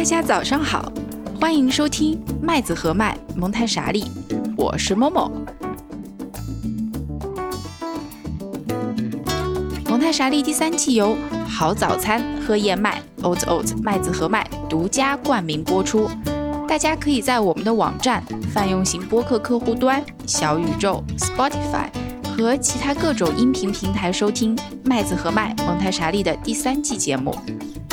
大家早上好，欢迎收听麦子和麦蒙台傻利，我是某某。蒙台傻利第三季由好早餐喝燕麦 Oat Oat 麦子和麦独家冠名播出。大家可以在我们的网站、泛用型播客客户端、小宇宙、Spotify 和其他各种音频平台收听麦子和麦蒙台傻利的第三季节目。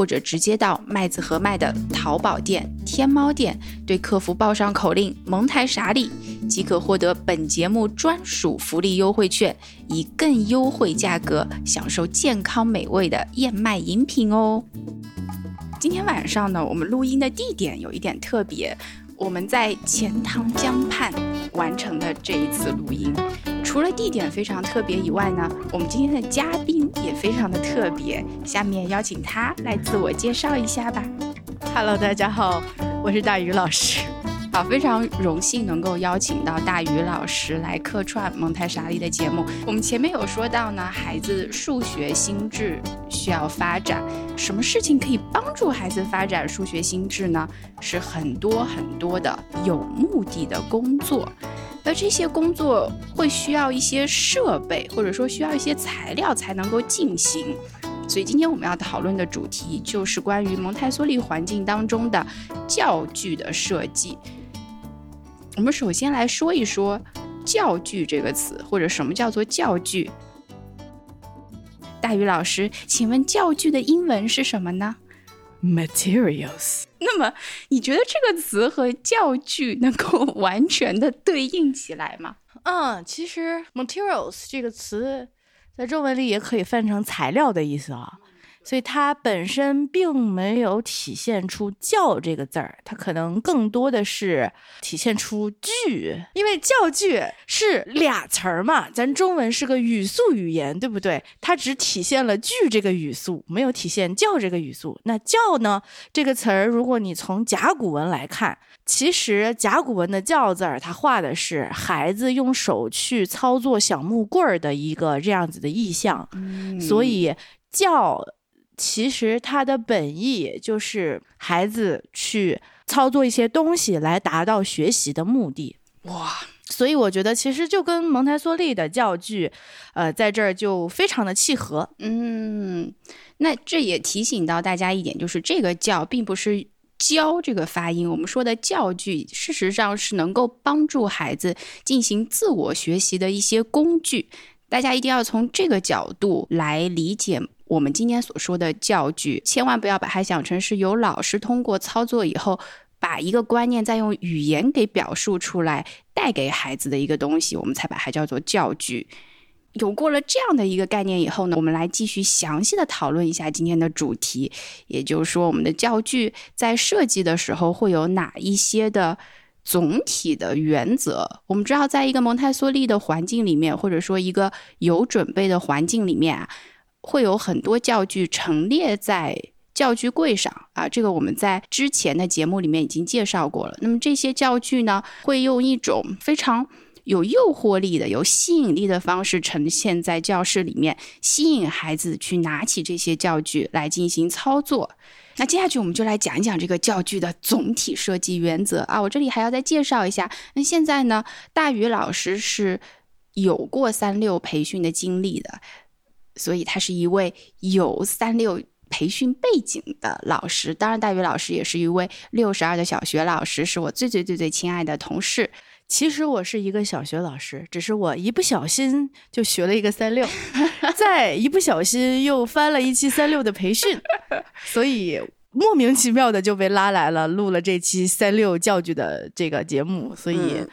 或者直接到麦子和麦的淘宝店、天猫店，对客服报上口令“蒙台傻礼”，即可获得本节目专属福利优惠券，以更优惠价格享受健康美味的燕麦饮品哦。今天晚上呢，我们录音的地点有一点特别，我们在钱塘江畔完成的这一次录音。除了地点非常特别以外呢，我们今天的嘉宾也非常的特别。下面邀请他来自我介绍一下吧。Hello，大家好，我是大鱼老师。好，非常荣幸能够邀请到大鱼老师来客串蒙台傻利的节目。我们前面有说到呢，孩子数学心智需要发展，什么事情可以帮助孩子发展数学心智呢？是很多很多的有目的的工作。而这些工作会需要一些设备，或者说需要一些材料才能够进行。所以今天我们要讨论的主题就是关于蒙台梭利环境当中的教具的设计。我们首先来说一说“教具”这个词，或者什么叫做教具。大鱼老师，请问教具的英文是什么呢？Materials，那么你觉得这个词和教具能够完全的对应起来吗？嗯，其实 materials 这个词在中文里也可以翻成材料的意思啊，所以它本身并没有体现出“教”这个字儿，它可能更多的是体现出“具”，因为教具是俩词儿嘛，咱中文是个语速语言，对不对？它只体现了“句”这个语速，没有体现“教”这个语速。那“教”呢这个词儿，如果你从甲骨文来看，其实甲骨文的“教”字儿，它画的是孩子用手去操作小木棍儿的一个这样子的意象，所以“教”其实它的本意就是孩子去操作一些东西来达到学习的目的。哇，所以我觉得其实就跟蒙台梭利的教具，呃，在这儿就非常的契合。嗯，那这也提醒到大家一点，就是这个“教”并不是。教这个发音，我们说的教具，事实上是能够帮助孩子进行自我学习的一些工具。大家一定要从这个角度来理解我们今天所说的教具，千万不要把它想成是由老师通过操作以后，把一个观念再用语言给表述出来，带给孩子的一个东西，我们才把它叫做教具。有过了这样的一个概念以后呢，我们来继续详细的讨论一下今天的主题，也就是说，我们的教具在设计的时候会有哪一些的总体的原则？我们知道，在一个蒙台梭利的环境里面，或者说一个有准备的环境里面啊，会有很多教具陈列在教具柜上啊，这个我们在之前的节目里面已经介绍过了。那么这些教具呢，会用一种非常有诱惑力的、有吸引力的方式呈现在教室里面，吸引孩子去拿起这些教具来进行操作。那接下去我们就来讲一讲这个教具的总体设计原则啊。我这里还要再介绍一下，那现在呢，大宇老师是有过三六培训的经历的，所以他是一位有三六。培训背景的老师，当然大宇老师也是一位六十二的小学老师，是我最最最最亲爱的同事。其实我是一个小学老师，只是我一不小心就学了一个三六，再一不小心又翻了一期三六的培训，所以莫名其妙的就被拉来了，录了这期三六教具的这个节目，所以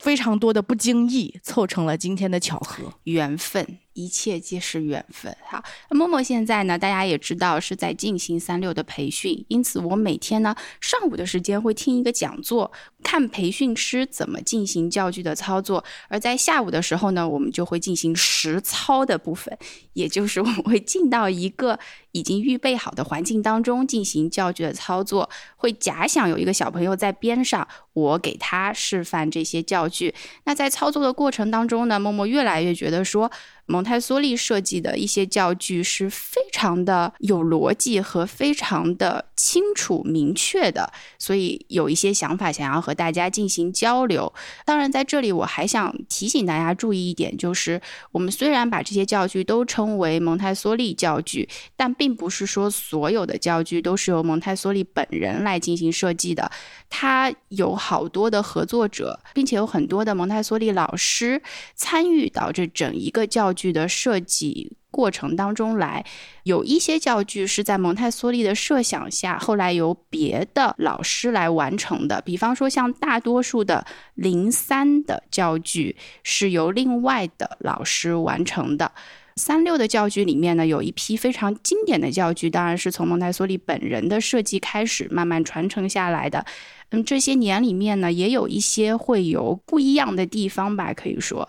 非常多的不经意凑成了今天的巧合。缘分，一切皆是缘分。好，默默现在呢，大家也知道是在进行三六的培训，因此我每天呢上午的时间会听一个讲座，看培训师怎么进行教具的操作，而在下午的时候呢，我们就会进行实操的部分，也就是我们会进到一个已经预备好的环境当中进行教具的操作，会假想有一个小朋友在边上，我给他示范这些教具。那在操作的过程当中呢，默默越来越觉得说。蒙台梭利设计的一些教具是非常的有逻辑和非常的清楚明确的，所以有一些想法想要和大家进行交流。当然，在这里我还想提醒大家注意一点，就是我们虽然把这些教具都称为蒙台梭利教具，但并不是说所有的教具都是由蒙台梭利本人来进行设计的。他有好多的合作者，并且有很多的蒙台梭利老师参与到这整一个教。具的设计过程当中来，有一些教具是在蒙台梭利的设想下，后来由别的老师来完成的。比方说，像大多数的零三的教具是由另外的老师完成的。三六的教具里面呢，有一批非常经典的教具，当然是从蒙台梭利本人的设计开始慢慢传承下来的。嗯，这些年里面呢，也有一些会有不一样的地方吧，可以说。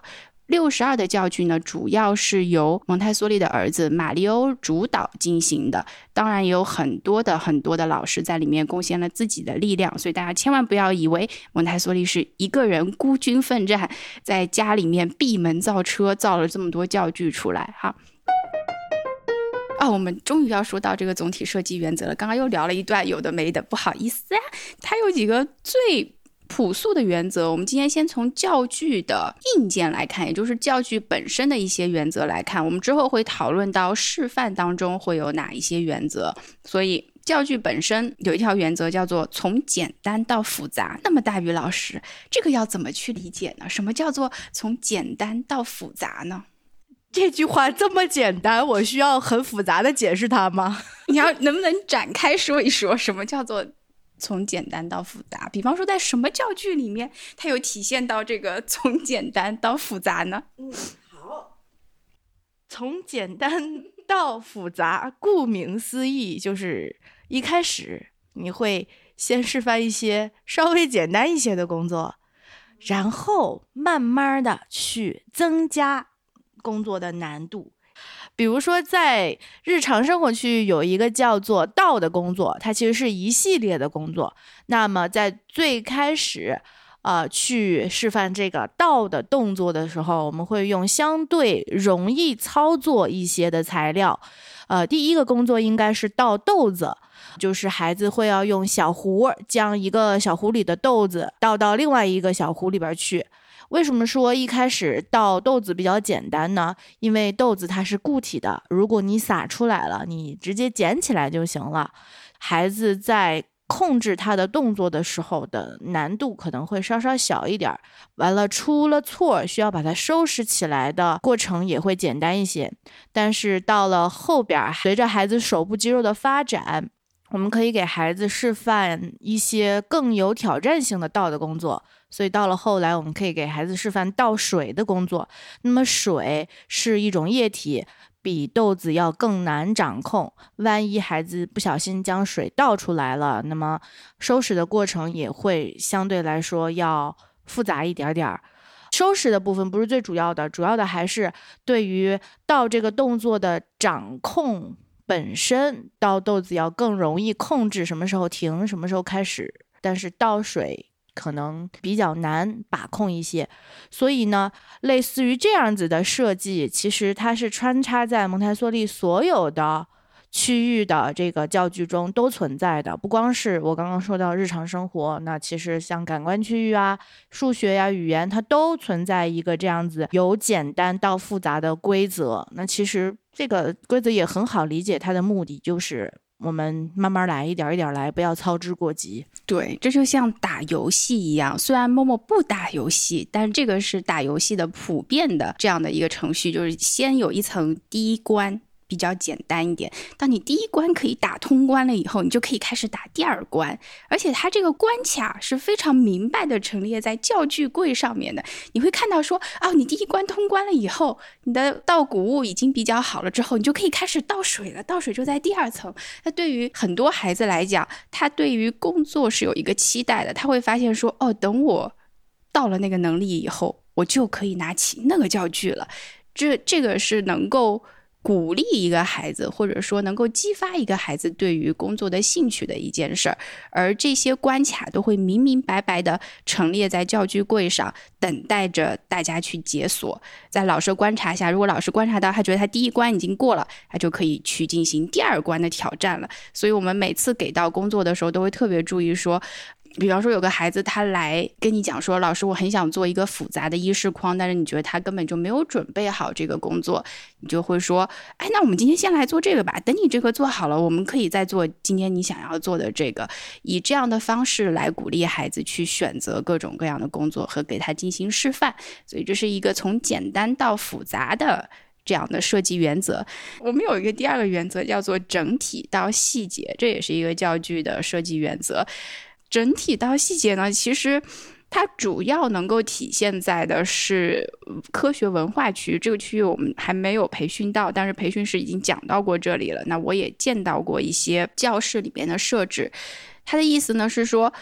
六十二的教具呢，主要是由蒙台梭利的儿子马里欧主导进行的，当然也有很多的很多的老师在里面贡献了自己的力量，所以大家千万不要以为蒙台梭利是一个人孤军奋战，在家里面闭门造车造了这么多教具出来哈。啊，我们终于要说到这个总体设计原则了，刚刚又聊了一段有的没的，不好意思啊，它有几个最。朴素的原则，我们今天先从教具的硬件来看，也就是教具本身的一些原则来看。我们之后会讨论到示范当中会有哪一些原则。所以教具本身有一条原则叫做从简单到复杂。那么大宇老师，这个要怎么去理解呢？什么叫做从简单到复杂呢？这句话这么简单，我需要很复杂的解释它吗？你要能不能展开说一说，什么叫做？从简单到复杂，比方说在什么教具里面，它有体现到这个从简单到复杂呢？嗯，好，从简单到复杂，顾名思义，就是一开始你会先示范一些稍微简单一些的工作，然后慢慢的去增加工作的难度。比如说，在日常生活区域有一个叫做倒的工作，它其实是一系列的工作。那么在最开始，呃，去示范这个倒的动作的时候，我们会用相对容易操作一些的材料。呃，第一个工作应该是倒豆子，就是孩子会要用小壶将一个小壶里的豆子倒到另外一个小壶里边去。为什么说一开始倒豆子比较简单呢？因为豆子它是固体的，如果你撒出来了，你直接捡起来就行了。孩子在控制他的动作的时候的难度可能会稍稍小一点。完了，出了错需要把它收拾起来的过程也会简单一些。但是到了后边，随着孩子手部肌肉的发展，我们可以给孩子示范一些更有挑战性的倒的工作。所以到了后来，我们可以给孩子示范倒水的工作。那么水是一种液体，比豆子要更难掌控。万一孩子不小心将水倒出来了，那么收拾的过程也会相对来说要复杂一点点儿。收拾的部分不是最主要的，主要的还是对于倒这个动作的掌控本身，倒豆子要更容易控制什么时候停，什么时候开始。但是倒水。可能比较难把控一些，所以呢，类似于这样子的设计，其实它是穿插在蒙台梭利所有的区域的这个教具中都存在的。不光是我刚刚说到日常生活，那其实像感官区域啊、数学呀、语言，它都存在一个这样子由简单到复杂的规则。那其实这个规则也很好理解，它的目的就是。我们慢慢来，一点一点来，不要操之过急。对，这就像打游戏一样。虽然默默不打游戏，但是这个是打游戏的普遍的这样的一个程序，就是先有一层第一关，比较简单一点。当你第一关可以打通关了以后，你就可以开始打第二关，而且它这个关卡是非常明白的陈列在教具柜上面的。你会看到说，哦，你第一关通关了以后，你的稻谷物已经比较好了之后，你就可以开始倒水了。倒水就在第二层。那对于很多孩子来讲，他对于工作是有一个期待的，他会发现说，哦，等我到了那个能力以后，我就可以拿起那个教具了。这这个是能够鼓励一个孩子，或者说能够激发一个孩子对于工作的兴趣的一件事儿，而这些关卡都会明明白白的陈列在教具柜上，等待着大家去解锁。在老师观察下，如果老师观察到他觉得他第一关已经过了，他就可以去进行第二关的挑战了。所以，我们每次给到工作的时候，都会特别注意说。比方说，有个孩子他来跟你讲说：“老师，我很想做一个复杂的衣饰框，但是你觉得他根本就没有准备好这个工作。”你就会说：“哎，那我们今天先来做这个吧。等你这个做好了，我们可以再做今天你想要做的这个。”以这样的方式来鼓励孩子去选择各种各样的工作和给他进行示范。所以这是一个从简单到复杂的这样的设计原则。我们有一个第二个原则叫做整体到细节，这也是一个教具的设计原则。整体到细节呢，其实它主要能够体现在的是科学文化区这个区域，我们还没有培训到，但是培训师已经讲到过这里了。那我也见到过一些教室里面的设置，它的意思呢是说。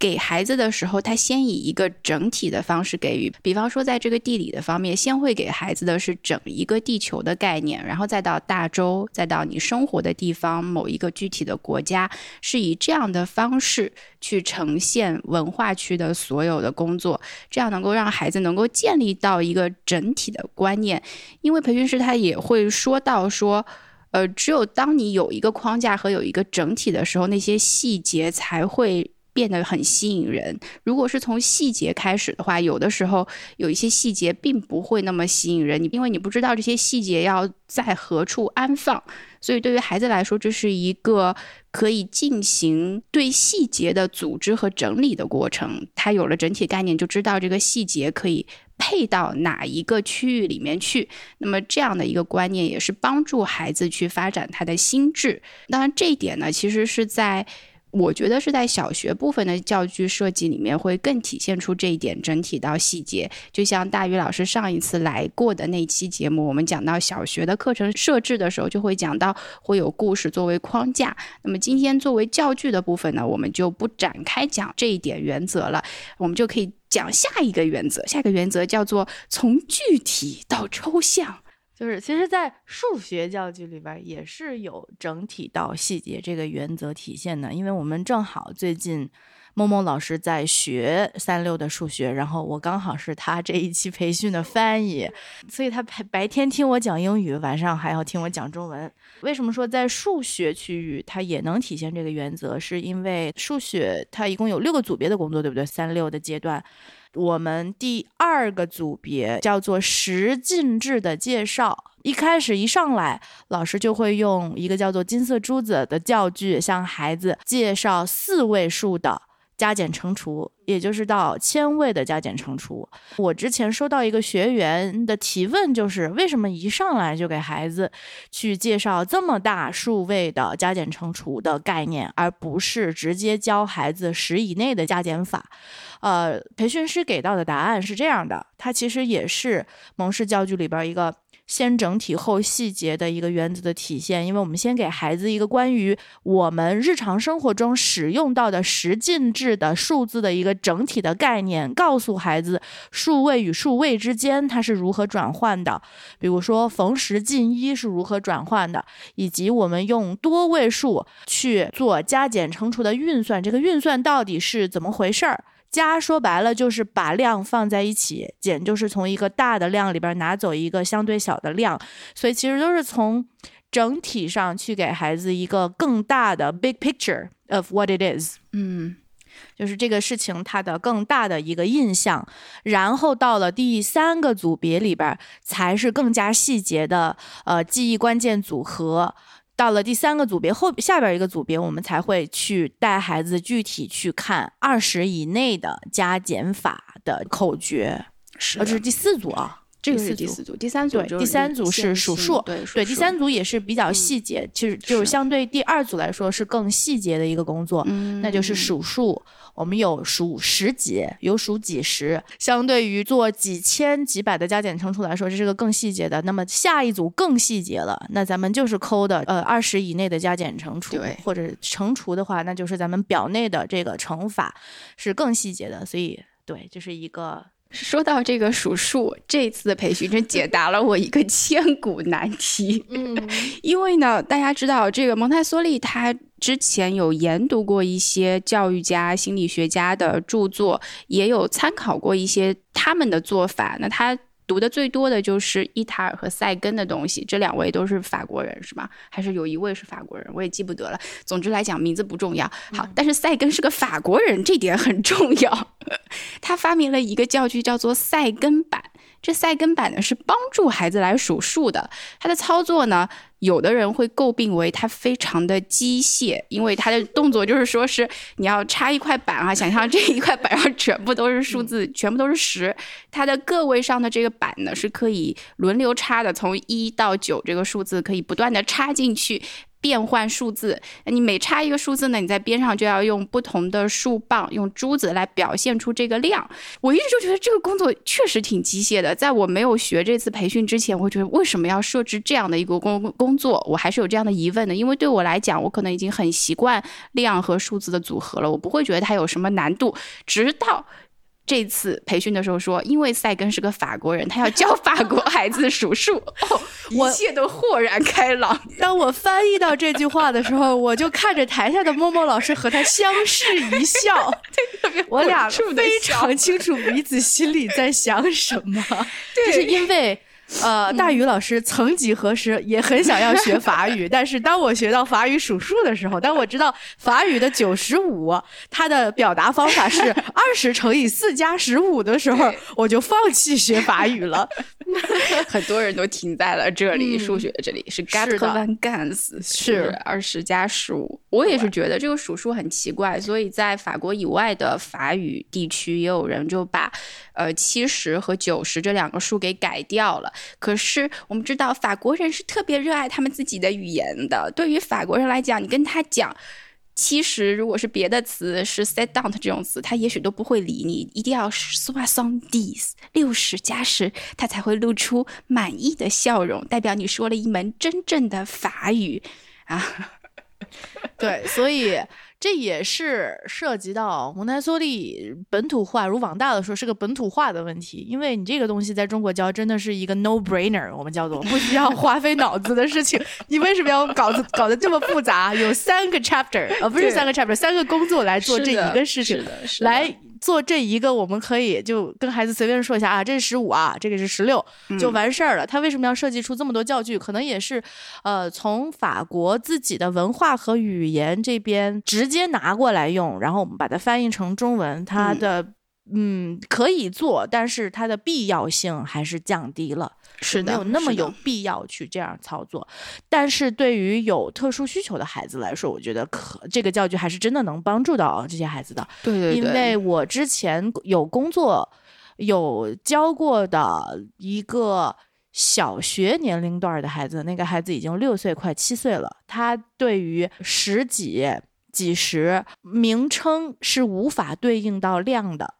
给孩子的时候，他先以一个整体的方式给予，比方说，在这个地理的方面，先会给孩子的是整一个地球的概念，然后再到大洲，再到你生活的地方某一个具体的国家，是以这样的方式去呈现文化区的所有的工作，这样能够让孩子能够建立到一个整体的观念。因为培训师他也会说到说，呃，只有当你有一个框架和有一个整体的时候，那些细节才会。变得很吸引人。如果是从细节开始的话，有的时候有一些细节并不会那么吸引人，你因为你不知道这些细节要在何处安放，所以对于孩子来说，这是一个可以进行对细节的组织和整理的过程。他有了整体概念，就知道这个细节可以配到哪一个区域里面去。那么这样的一个观念，也是帮助孩子去发展他的心智。当然，这一点呢，其实是在。我觉得是在小学部分的教具设计里面会更体现出这一点，整体到细节。就像大宇老师上一次来过的那期节目，我们讲到小学的课程设置的时候，就会讲到会有故事作为框架。那么今天作为教具的部分呢，我们就不展开讲这一点原则了，我们就可以讲下一个原则。下一个原则叫做从具体到抽象。就是，其实，在数学教具里边也是有整体到细节这个原则体现的。因为我们正好最近，某某老师在学三六的数学，然后我刚好是他这一期培训的翻译，所以他白白天听我讲英语，晚上还要听我讲中文。为什么说在数学区域它也能体现这个原则？是因为数学它一共有六个组别的工作，对不对？三六的阶段。我们第二个组别叫做十进制的介绍，一开始一上来，老师就会用一个叫做金色珠子的教具，向孩子介绍四位数的。加减乘除，也就是到千位的加减乘除。我之前收到一个学员的提问，就是为什么一上来就给孩子去介绍这么大数位的加减乘除的概念，而不是直接教孩子十以内的加减法？呃，培训师给到的答案是这样的，它其实也是蒙氏教具里边一个。先整体后细节的一个原则的体现，因为我们先给孩子一个关于我们日常生活中使用到的十进制的数字的一个整体的概念，告诉孩子数位与数位之间它是如何转换的，比如说逢十进一是如何转换的，以及我们用多位数去做加减乘除的运算，这个运算到底是怎么回事儿？加说白了就是把量放在一起，减就是从一个大的量里边拿走一个相对小的量，所以其实都是从整体上去给孩子一个更大的 big picture of what it is，嗯，就是这个事情它的更大的一个印象，然后到了第三个组别里边才是更加细节的呃记忆关键组合。到了第三个组别后，下边一个组别，我们才会去带孩子具体去看二十以内的加减法的口诀。是，这是第四组啊。这个是第四组第三组对，第三组是数数，对对，第三组也是比较细节，其实就是是相对第二组来说是更细节的一个工作，嗯那就是数数。我们有数十几，有数几十，相对于做几千几百的加减乘除来说，这是个更细节的。那么下一组更细节了，那咱们就是抠的呃二十以内的加减乘除，对或者乘除的话，那就是咱们表内的这个乘法是更细节的。所以对，这是一个说到这个数数，这次的培训真解答了我一个千古难题。嗯 因为呢，大家知道这个蒙台梭利他之前有研读过一些教育家、心理学家的著作，也有参考过一些他们的做法。那他读的最多的就是伊塔尔和塞根的东西，这两位都是法国人，是吗？还是有一位是法国人？我也记不得了。总之来讲，名字不重要。好，但是塞根是个法国人，这点很重要。他发明了一个教具，叫做塞根板。这赛根板呢是帮助孩子来数数的，它的操作呢，有的人会诟病为它非常的机械，因为它的 动作就是说是你要插一块板啊，想象这一块板上 全部都是数字，全部都是十，它的个位上的这个板呢是可以轮流插的，从一到九这个数字可以不断的插进去。变换数字，你每插一个数字呢，你在边上就要用不同的数棒、用珠子来表现出这个量。我一直就觉得这个工作确实挺机械的。在我没有学这次培训之前，我觉得为什么要设置这样的一个工工作，我还是有这样的疑问的。因为对我来讲，我可能已经很习惯量和数字的组合了，我不会觉得它有什么难度。直到这次培训的时候说，因为赛根是个法国人，他要教法国孩子数数，哦，我一切都豁然开朗。当我翻译到这句话的时候，我就看着台下的默默老师和他相视一笑，我俩非常清楚彼此心里在想什么。就是因为。呃，大宇老师曾几何时也很想要学法语，但是当我学到法语数数的时候，当我知道法语的九十五，它的表达方法是 二十乘以四加十五的时候，我就放弃学法语了。很多人都停在了这里，嗯数学这里是 g a 是 t 的 van Gans 是二十加十五。我也是觉得这个数数很奇怪，所以在法国以外的法语地区，也有人就把呃七十和九十这两个数给改掉了。可是我们知道法国人是特别热爱他们自己的语言的，对于法国人来讲，你跟他讲。其实，如果是别的词，是 set down 这种词，他也许都不会理你。一定要 soixante 六十加十，他才会露出满意的笑容，代表你说了一门真正的法语啊。对，所以这也是涉及到蒙台梭利本土化，如往大的说是个本土化的问题，因为你这个东西在中国教真的是一个 no brainer，我们叫做不需要花费脑子的事情。你为什么要搞得搞得这么复杂？有三个 chapter，呃，不是三个 chapter，三个工作来做这一个事情来做这一个，我们可以就跟孩子随便说一下啊，这是十五啊，这个是十六，就完事儿了。他为什么要设计出这么多教具？可能也是，呃，从法国自己的文化和语言这边直接拿过来用，然后我们把它翻译成中文，它的。嗯，可以做，但是它的必要性还是降低了，是的没有那么有必要去这样操作。但是对于有特殊需求的孩子来说，我觉得可这个教具还是真的能帮助到这些孩子的。对对对，因为我之前有工作有教过的一个小学年龄段的孩子，那个孩子已经六岁快七岁了，他对于十几、几十名称是无法对应到量的。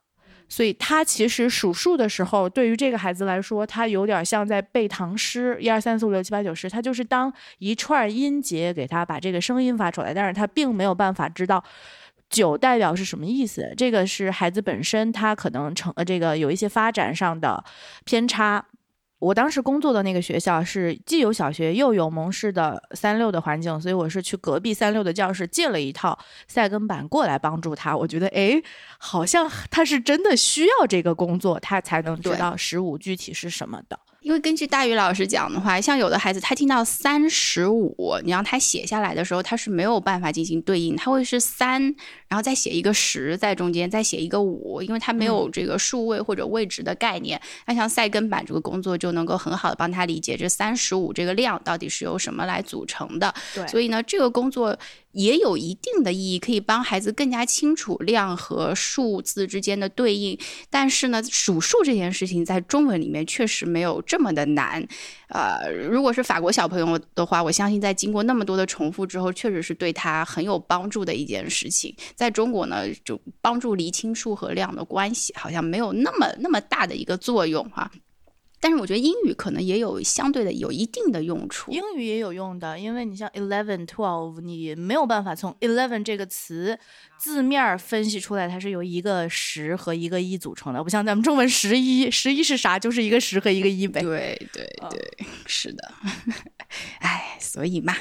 所以他其实数数的时候，对于这个孩子来说，他有点像在背唐诗，一二三四五六七八九十，他就是当一串音节给他把这个声音发出来，但是他并没有办法知道九代表是什么意思。这个是孩子本身他可能成呃这个有一些发展上的偏差。我当时工作的那个学校是既有小学又有蒙氏的三六的环境，所以我是去隔壁三六的教室借了一套赛根板过来帮助他。我觉得，诶，好像他是真的需要这个工作，他才能知对道十五具体是什么的。因为根据大宇老师讲的话，像有的孩子他听到三十五，你让他写下来的时候，他是没有办法进行对应，他会是三，然后再写一个十在中间，再写一个五，因为他没有这个数位或者位置的概念。那像赛根板这个工作就能够很好的帮他理解这三十五这个量到底是由什么来组成的。对所以呢，这个工作也有一定的意义，可以帮孩子更加清楚量和数字之间的对应。但是呢，数数这件事情在中文里面确实没有这么的难。呃，如果是法国小朋友的话，我相信在经过那么多的重复之后，确实是对他很有帮助的一件事情。在中国呢，就帮助厘清数和量的关系，好像没有那么那么大的一个作用哈。但是我觉得英语可能也有相对的有一定的用处。英语也有用的，因为你像 eleven、twelve，你没有办法从 eleven 这个词字面分析出来，它是由一个十和一个一组成的，不像咱们中文十一，十一是啥？就是一个十和一个一呗。对对对，是的。哎，所以嘛，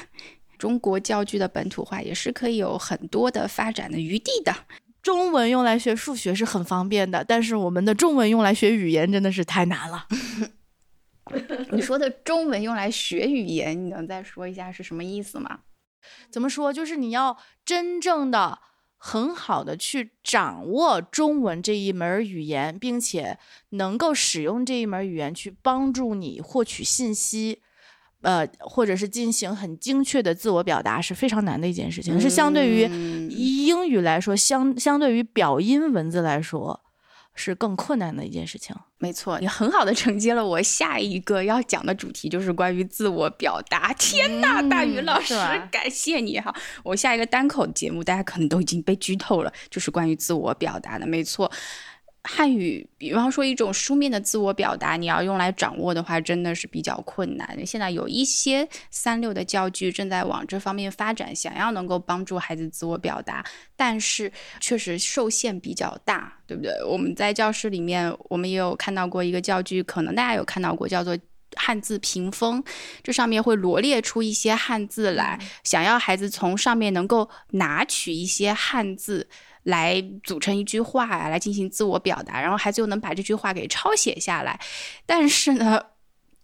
中国教具的本土化也是可以有很多的发展的余地的。中文用来学数学是很方便的，但是我们的中文用来学语言真的是太难了。你说的中文用来学语言，你能再说一下是什么意思吗？怎么说？就是你要真正的很好的去掌握中文这一门语言，并且能够使用这一门语言去帮助你获取信息。呃，或者是进行很精确的自我表达是非常难的一件事情，是相对于英语来说，相相对于表音文字来说，是更困难的一件事情。没错，你很好的承接了我下一个要讲的主题，就是关于自我表达。天呐，大宇老师，感谢你哈！我下一个单口节目，大家可能都已经被剧透了，就是关于自我表达的。没错。汉语，比方说一种书面的自我表达，你要用来掌握的话，真的是比较困难。现在有一些三六的教具正在往这方面发展，想要能够帮助孩子自我表达，但是确实受限比较大，对不对？我们在教室里面，我们也有看到过一个教具，可能大家有看到过，叫做汉字屏风，这上面会罗列出一些汉字来，想要孩子从上面能够拿取一些汉字。来组成一句话呀，来进行自我表达，然后孩子又能把这句话给抄写下来。但是呢，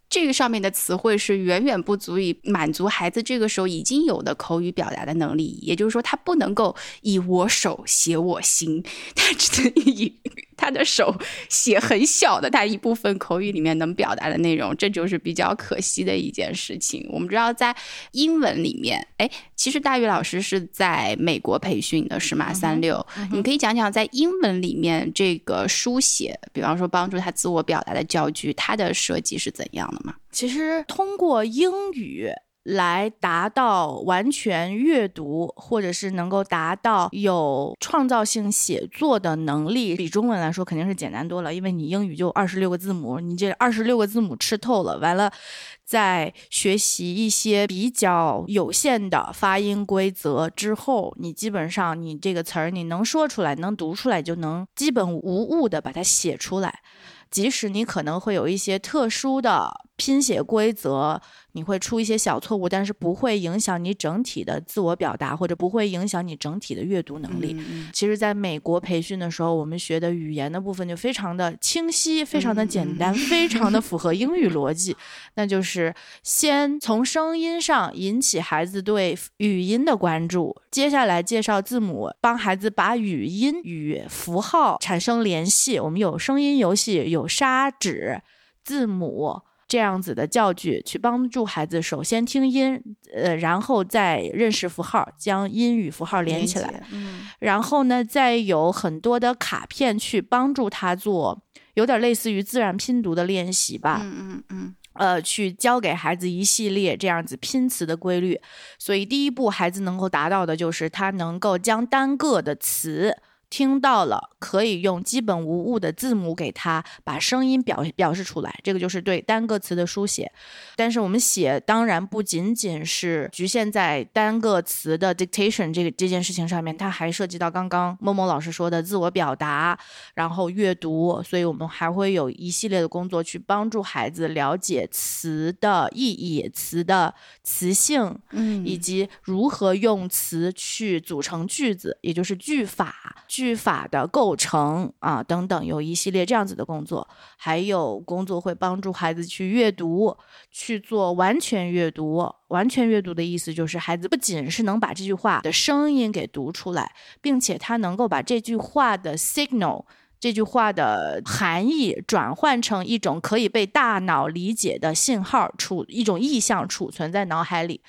这个上面的词汇是远远不足以满足孩子这个时候已经有的口语表达的能力。也就是说，他不能够以我手写我心，他只能以。他的手写很小的，他一部分口语里面能表达的内容，这就是比较可惜的一件事情。我们知道，在英文里面，哎，其实大宇老师是在美国培训的，是吗？三六，你可以讲讲在英文里面这个书写，比方说帮助他自我表达的教具，它的设计是怎样的吗？其实通过英语。来达到完全阅读，或者是能够达到有创造性写作的能力，比中文来说肯定是简单多了。因为你英语就二十六个字母，你这二十六个字母吃透了，完了在学习一些比较有限的发音规则之后，你基本上你这个词儿你能说出来，能读出来，就能基本无误的把它写出来。即使你可能会有一些特殊的拼写规则。你会出一些小错误，但是不会影响你整体的自我表达，或者不会影响你整体的阅读能力。其实，在美国培训的时候，我们学的语言的部分就非常的清晰，非常的简单，非常的符合英语逻辑。那就是先从声音上引起孩子对语音的关注，接下来介绍字母，帮孩子把语音与符号产生联系。我们有声音游戏，有砂纸字母。这样子的教具去帮助孩子，首先听音，呃，然后再认识符号，将音与符号连起来。嗯，然后呢，再有很多的卡片去帮助他做，有点类似于自然拼读的练习吧。嗯嗯嗯。呃，去教给孩子一系列这样子拼词的规律。所以第一步，孩子能够达到的就是他能够将单个的词。听到了，可以用基本无误的字母给他把声音表表示出来，这个就是对单个词的书写。但是我们写当然不仅仅是局限在单个词的 dictation 这个这件事情上面，它还涉及到刚刚某某老师说的自我表达，然后阅读。所以我们还会有一系列的工作去帮助孩子了解词的意义、词的词性，嗯，以及如何用词去组成句子，也就是句法。句法的构成啊，等等，有一系列这样子的工作，还有工作会帮助孩子去阅读，去做完全阅读。完全阅读的意思就是，孩子不仅是能把这句话的声音给读出来，并且他能够把这句话的 signal，这句话的含义转换成一种可以被大脑理解的信号，储一种意象储存在脑海里。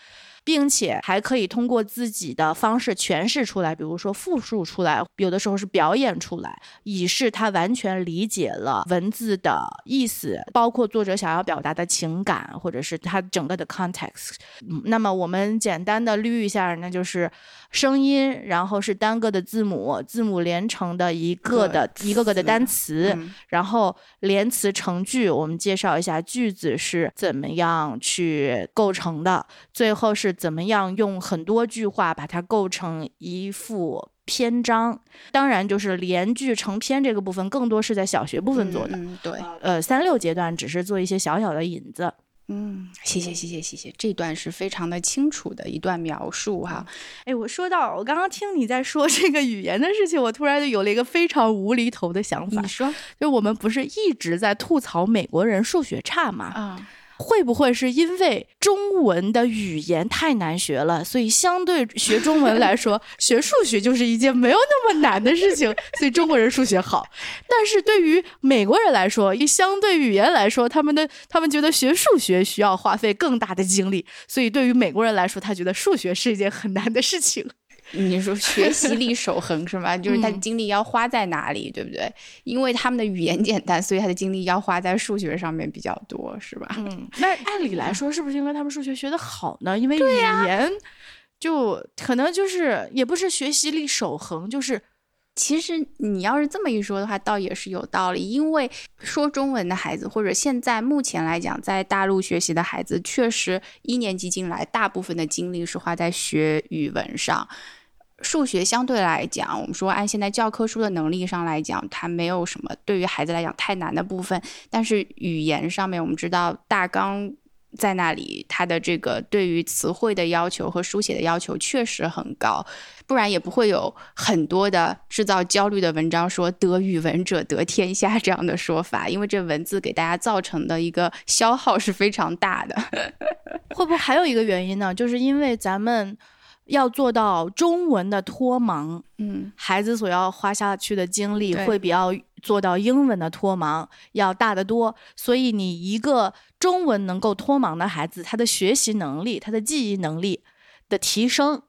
并且还可以通过自己的方式诠释出来，比如说复述出来，有的时候是表演出来，以示他完全理解了文字的意思，包括作者想要表达的情感，或者是他整个的 context。嗯，那么我们简单的捋一下，那就是声音，然后是单个的字母，字母连成的一个的一个个的单词，嗯然后连词成句，我们介绍一下句子是怎么样去构成的，最后是怎么样用很多句话把它构成一幅篇章。当然，就是连句成篇这个部分，更多是在小学部分做的。嗯，对，呃，三六阶段只是做一些小小的引子。嗯，谢谢谢谢谢谢，这段是非常的清楚的一段描述哈。哎，我说到我刚刚听你在说这个语言的事情，我突然就有了一个非常无厘头的想法你，说就我们不是一直在吐槽美国人数学差吗？啊，会不会是因为中文的语言太难学了，所以相对学中文来说，学数学就是一件没有那么难的事情，所以中国人数学好。但是对于美国人来说，以相对语言来说，他们的他们觉得学数学需要花费更大的精力，所以对于美国人来说，他觉得数学是一件很难的事情。你说学习力守恒是吗？就是他的嗯精力要花在哪里，对不对？因为他们的语言简单，所以他的精力要花在数学上面比较多，是吧？嗯，那按理来说，是不是因为他们数学学得好呢？因为语言就可能就是也不是学习力守恒，就是其实你要是这么一说的话，倒也是有道理。因为说中文的孩子，或者现在目前来讲，在大陆学习的孩子，确实一年级进来，大部分的精力是花在学语文上。数学相对来讲，我们说按现在教科书的能力上来讲，它没有什么对于孩子来讲太难的部分。但是语言上面，我们知道大纲在那里，它的这个对于词汇的要求和书写的要求确实很高。不然也不会有很多的制造焦虑的文章说“得语文者得天下”这样的说法，因为这文字给大家造成的一个消耗是非常大的。会不会还有一个原因呢？就是因为咱们要做到中文的脱盲，嗯，孩子所要花下去的精力会比要做到英文的脱盲要大得多。所以，你一个中文能够脱盲的孩子，他的学习能力、他的记忆能力的提升。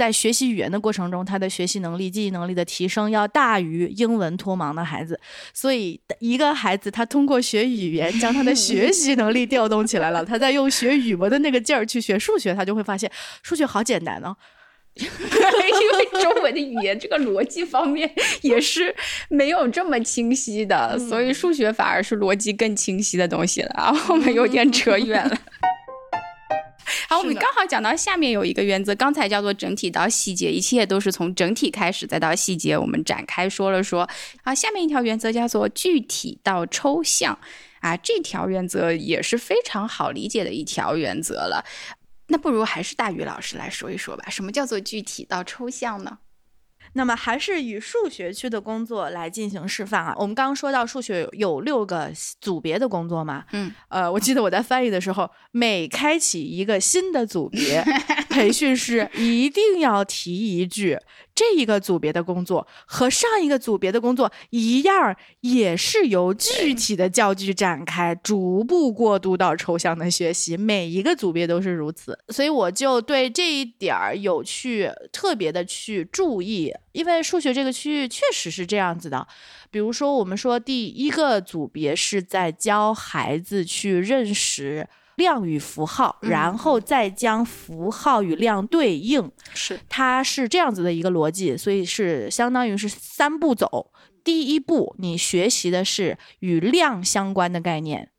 在学习语言的过程中，他的学习能力、记忆能力的提升要大于英文脱盲的孩子，所以一个孩子他通过学语言将他的学习能力调动起来了，他在用学语文的那个劲儿去学数学，他就会发现数学好简单呢、因为中文的语言这个逻辑方面也是没有这么清晰的，所以数学反而是逻辑更清晰的东西了。啊，我们有点扯远了。好，我们刚好讲到下面有一个原则，刚才叫做整体到细节，一切都是从整体开始，再到细节，我们展开说了说。啊，下面一条原则叫做具体到抽象，啊，这条原则也是非常好理解的一条原则了。那不如还是大宇老师来说一说吧，什么叫做具体到抽象呢？那么还是以数学区的工作来进行示范啊。我们刚刚说到数学有有六个组别的工作嘛，嗯，呃，我记得我在翻译的时候，每开启一个新的组别，培训师一定要提一句，这一个组别的工作和上一个组别的工作一样，也是由具体的教具展开，逐步过渡到抽象的学习，每一个组别都是如此。所以我就对这一点儿有去特别的去注意，因为数学这个区域确实是这样子的。比如说，我们说第一个组别是在教孩子去认识量与符号，然后再将符号与量对应。是它是这样子的一个逻辑，所以是相当于是三步走。第一步，你学习的是与量相关的概念，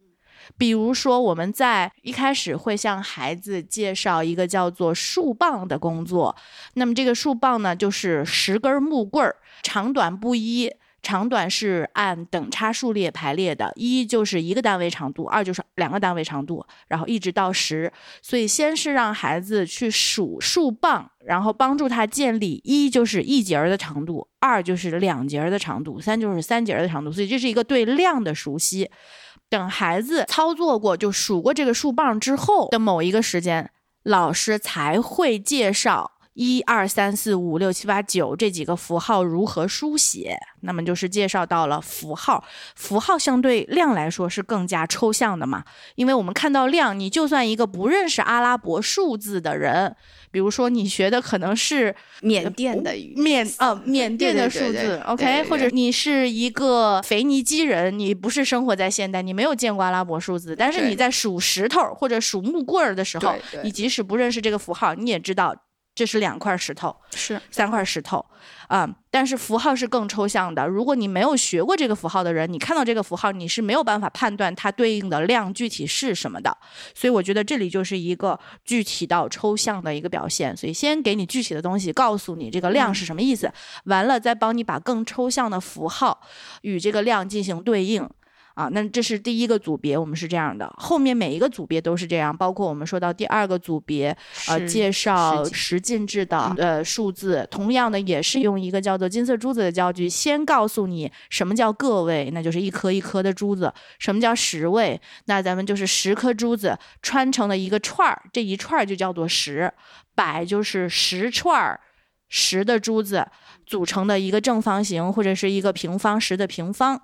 比如说我们在一开始会向孩子介绍一个叫做树棒的工作。那么这个树棒呢，就是十根木棍儿，长短不一。长短是按等差数列排列的，一就是一个单位长度，二就是两个单位长度，然后一直到十。所以先是让孩子去数数棒，然后帮助他建立一就是一节儿的长度，二就是两节儿的长度，三就是三节儿的长度。所以这是一个对量的熟悉。等孩子操作过，就数过这个数棒之后的某一个时间，老师才会介绍一二三四五六七八九这几个符号如何书写，那么就是介绍到了符号。符号相对量来说是更加抽象的嘛，因为我们看到量，你就算一个不认识阿拉伯数字的人，比如说你学的可能是缅甸的语缅 呃缅甸的数字，OK，或者你是一个腓尼基人，你不是生活在现代，你没有见过阿拉伯数字，但是你在数石头或者数木棍儿的时候，你即使不认识这个符号，你也知道。这是两块石头，是三块石头，啊！但是符号是更抽象的。如果你没有学过这个符号的人，你看到这个符号，你是没有办法判断它对应的量具体是什么的。所以我觉得这里就是一个具体到抽象的一个表现。所以先给你具体的东西，告诉你这个量是什么意思，完了再帮你把更抽象的符号与这个量进行对应。啊，那这是第一个组别，我们是这样的，后面每一个组别都是这样，包括我们说到第二个组别，呃，介绍十进制的呃数字，同样的也是用一个叫做金色珠子的教具，先告诉你什么叫个位，那就是一颗一颗的珠子；什么叫十位，那咱们就是十颗珠子穿成了一个串儿，这一串儿就叫做十；百就是十串儿十的珠子组成的一个正方形或者是一个平方，十的平方。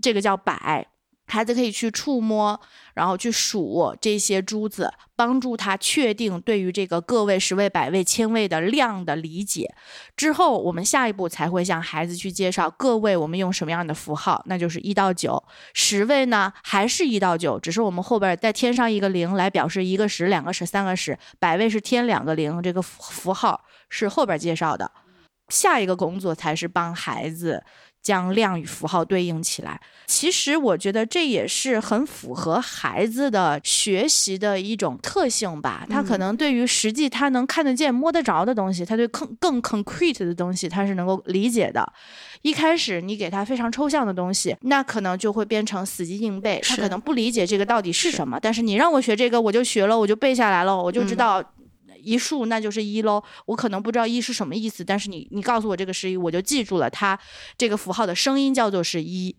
这个叫百，孩子可以去触摸，然后去数这些珠子，帮助他确定对于这个个位、十位、百位、千位的量的理解。之后，我们下一步才会向孩子去介绍个位我们用什么样的符号，那就是一到九；十位呢，还是一到九，只是我们后边再添上一个零来表示一个十、两个十、三个十；百位是添两个零，这个符号是后边介绍的。下一个工作才是帮孩子。将量与符号对应起来，其实我觉得这也是很符合孩子的学习的一种特性吧。他可能对于实际他能看得见、摸得着的东西，他对更更 concrete 的东西，他是能够理解的。一开始你给他非常抽象的东西，那可能就会变成死记硬背，他可能不理解这个到底是什么。但是你让我学这个，我就学了，我就背下来了，我就知道。一竖那就是一喽，我可能不知道一是什么意思，但是你你告诉我这个是一，我就记住了它这个符号的声音叫做是一，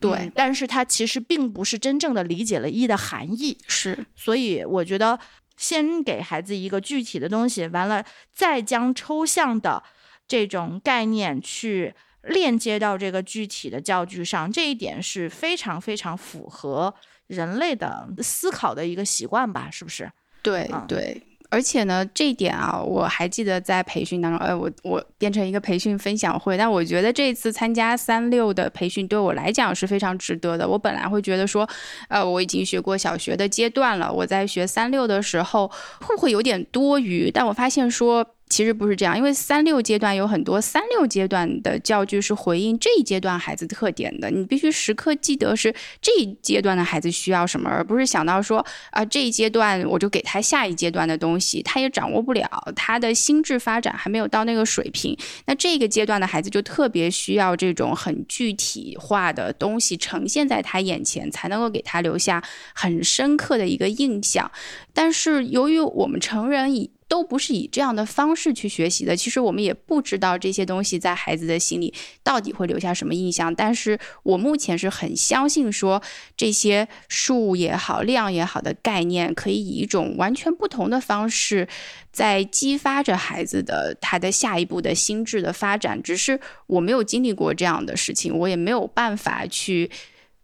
对，但是它其实并不是真正的理解了一的含义，是，所以我觉得先给孩子一个具体的东西，完了再将抽象的这种概念去链接到这个具体的教具上，这一点是非常非常符合人类的思考的一个习惯吧，是不是？对对。而且呢，这一点啊，我还记得在培训当中，呃，我我变成一个培训分享会，但我觉得这次参加三六的培训对我来讲是非常值得的。我本来会觉得说，呃，我已经学过小学的阶段了，我在学三六的时候会不会有点多余？但我发现说。其实不是这样，因为三六阶段有很多三六阶段的教具是回应这一阶段孩子特点的，你必须时刻记得是这一阶段的孩子需要什么，而不是想到说啊这一阶段我就给他下一阶段的东西，他也掌握不了，他的心智发展还没有到那个水平。那这个阶段的孩子就特别需要这种很具体化的东西呈现在他眼前，才能够给他留下很深刻的一个印象。但是由于我们成人以都不是以这样的方式去学习的。其实我们也不知道这些东西在孩子的心里到底会留下什么印象。但是我目前是很相信，说这些数也好、量也好的概念，可以以一种完全不同的方式，在激发着孩子的他的下一步的心智的发展。只是我没有经历过这样的事情，我也没有办法去。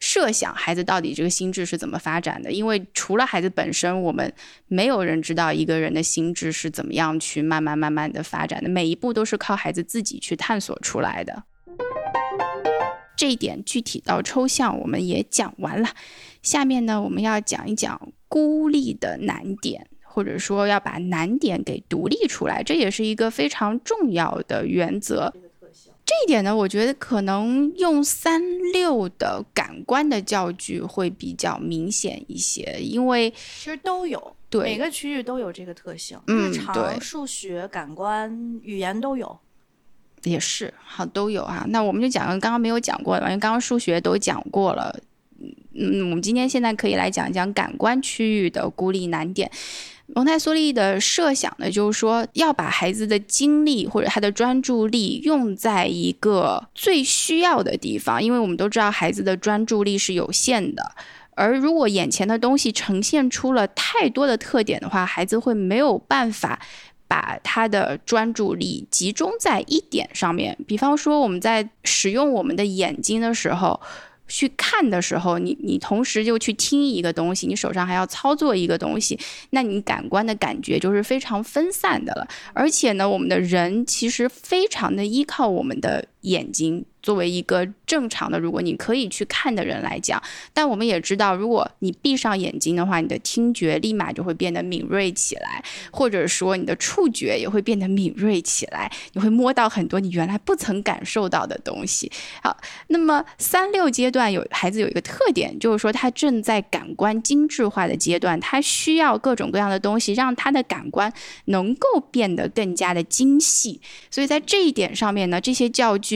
设想孩子到底这个心智是怎么发展的？因为除了孩子本身，我们没有人知道一个人的心智是怎么样去慢慢慢慢的发展的。每一步都是靠孩子自己去探索出来的。这一点具体到抽象，我们也讲完了。下面呢，我们要讲一讲孤立的难点，或者说要把难点给独立出来，这也是一个非常重要的原则。这一点呢，我觉得可能用三六的感官的教具会比较明显一些，因为其实都有，对每个区域都有这个特性，日常、数学、感官、语言都有，也是好都有啊。那我们就讲刚刚没有讲过的，因为刚刚数学都讲过了，嗯，我们今天现在可以来讲一讲感官区域的孤立难点。蒙台梭利的设想呢，就是说要把孩子的精力或者他的专注力用在一个最需要的地方，因为我们都知道孩子的专注力是有限的，而如果眼前的东西呈现出了太多的特点的话，孩子会没有办法。把他的专注力集中在一点上面。比方说，我们在使用我们的眼睛的时候。去看的时候，你你同时就去听一个东西，你手上还要操作一个东西，那你感官的感觉就是非常分散的了。而且呢，我们的人其实非常的依靠我们的眼睛。作为一个正常的，如果你可以去看的人来讲，但我们也知道，如果你闭上眼睛的话，你的听觉立马就会变得敏锐起来，或者说你的触觉也会变得敏锐起来，你会摸到很多你原来不曾感受到的东西。好，那么三六阶段有孩子有一个特点，就是说他正在感官精致化的阶段，他需要各种各样的东西让他的感官能够变得更加的精细。所以在这一点上面呢，这些教具。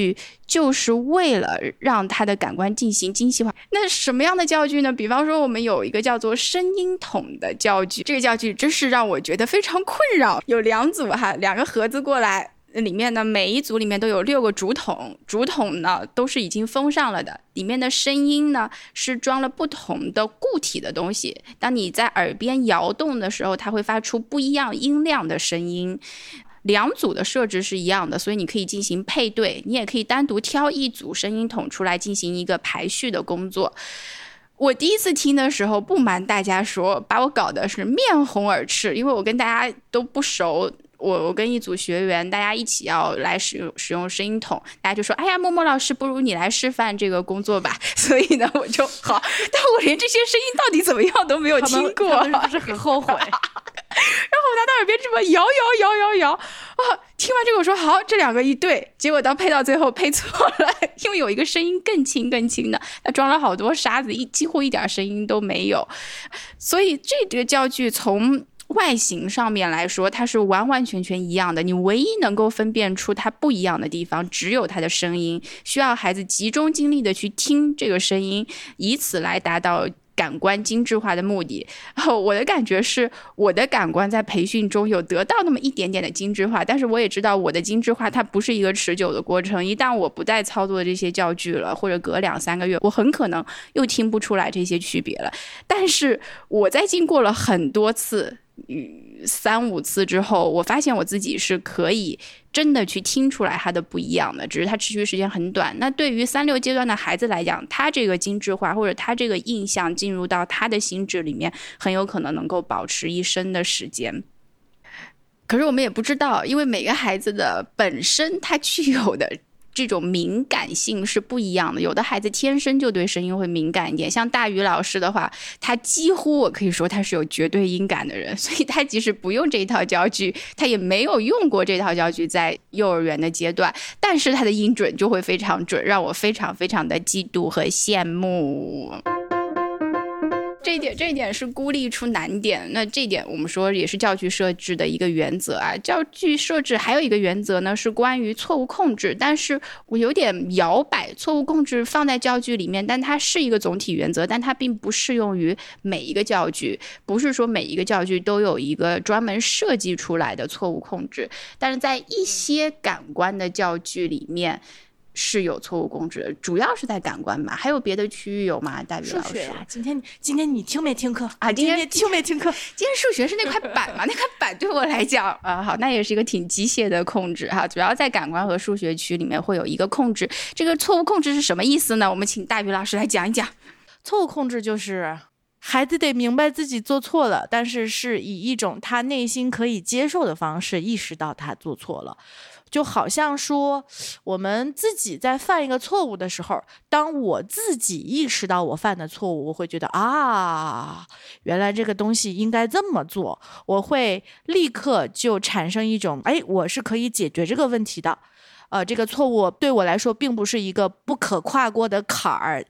就是为了让他的感官进行精细化。那什么样的教具呢？比方说，我们有一个叫做声音筒的教具，这个教具真是让我觉得非常困扰。有两组哈，两个盒子过来，里面呢每一组里面都有六个竹筒，竹筒呢都是已经封上了的，里面的声音呢是装了不同的固体的东西。当你在耳边摇动的时候，它会发出不一样音量的声音。两组的设置是一样的，所以你可以进行配对，你也可以单独挑一组声音筒出来进行一个排序的工作。我第一次听的时候，不瞒大家说，把我搞得是面红耳赤，因为我跟大家都不熟。我我跟一组学员，大家一起要来使用使用声音筒，大家就说：“哎呀，默默老师，不如你来示范这个工作吧。”所以呢，我就好，但我连这些声音到底怎么样都没有听过，是不是很后悔。然后我拿到耳边这么摇摇摇摇摇啊！听完这个我说好，这两个一对，结果到配到最后配错了，因为有一个声音更轻更轻的，它装了好多沙子，一几乎一点声音都没有。所以这个教具从外形上面来说，它是完完全全一样的。你唯一能够分辨出它不一样的地方，只有它的声音，需要孩子集中精力的去听这个声音，以此来达到。感官精致化的目的，我的感觉是，我的感官在培训中有得到那么一点点的精致化，但是我也知道我的精致化它不是一个持久的过程。一旦我不再操作这些教具了，或者隔两三个月，我很可能又听不出来这些区别了。但是我在经过了很多次。嗯三五次之后，我发现我自己是可以真的去听出来它的不一样的，只是它持续时间很短。那对于三六阶段的孩子来讲，他这个精致化或者他这个印象进入到他的心智里面，很有可能能够保持一生的时间。可是我们也不知道，因为每个孩子的本身他具有的。这种敏感性是不一样的，有的孩子天生就对声音会敏感一点。像大鱼老师的话，他几乎我可以说他是有绝对音感的人，所以他即使不用这一套教具，他也没有用过这套教具在幼儿园的阶段，但是他的音准就会非常准，让我非常非常的嫉妒和羡慕。这一点，这一点是孤立出难点。那这一点，我们说也是教具设置的一个原则啊。教具设置还有一个原则呢，是关于错误控制。但是我有点摇摆，错误控制放在教具里面，但它是一个总体原则，但它并不适用于每一个教具。不是说每一个教具都有一个专门设计出来的错误控制，但是在一些感官的教具里面。是有错误控制，主要是在感官吧？还有别的区域有吗？大宇老师啊，今天今天你听没听课啊？今天听没听课？今天数学是那块板嘛？那块板对我来讲啊，好，那也是一个挺机械的控制哈。主要在感官和数学区里面会有一个控制。这个错误控制是什么意思呢？我们请大宇老师来讲一讲。错误控制就是孩子得明白自己做错了，但是是以一种他内心可以接受的方式意识到他做错了。就好像说，我们自己在犯一个错误的时候，当我自己意识到我犯的错误，我会觉得啊，原来这个东西应该这么做，我会立刻就产生一种，哎，我是可以解决这个问题的，呃，这个错误对我来说并不是一个不可跨过的坎儿。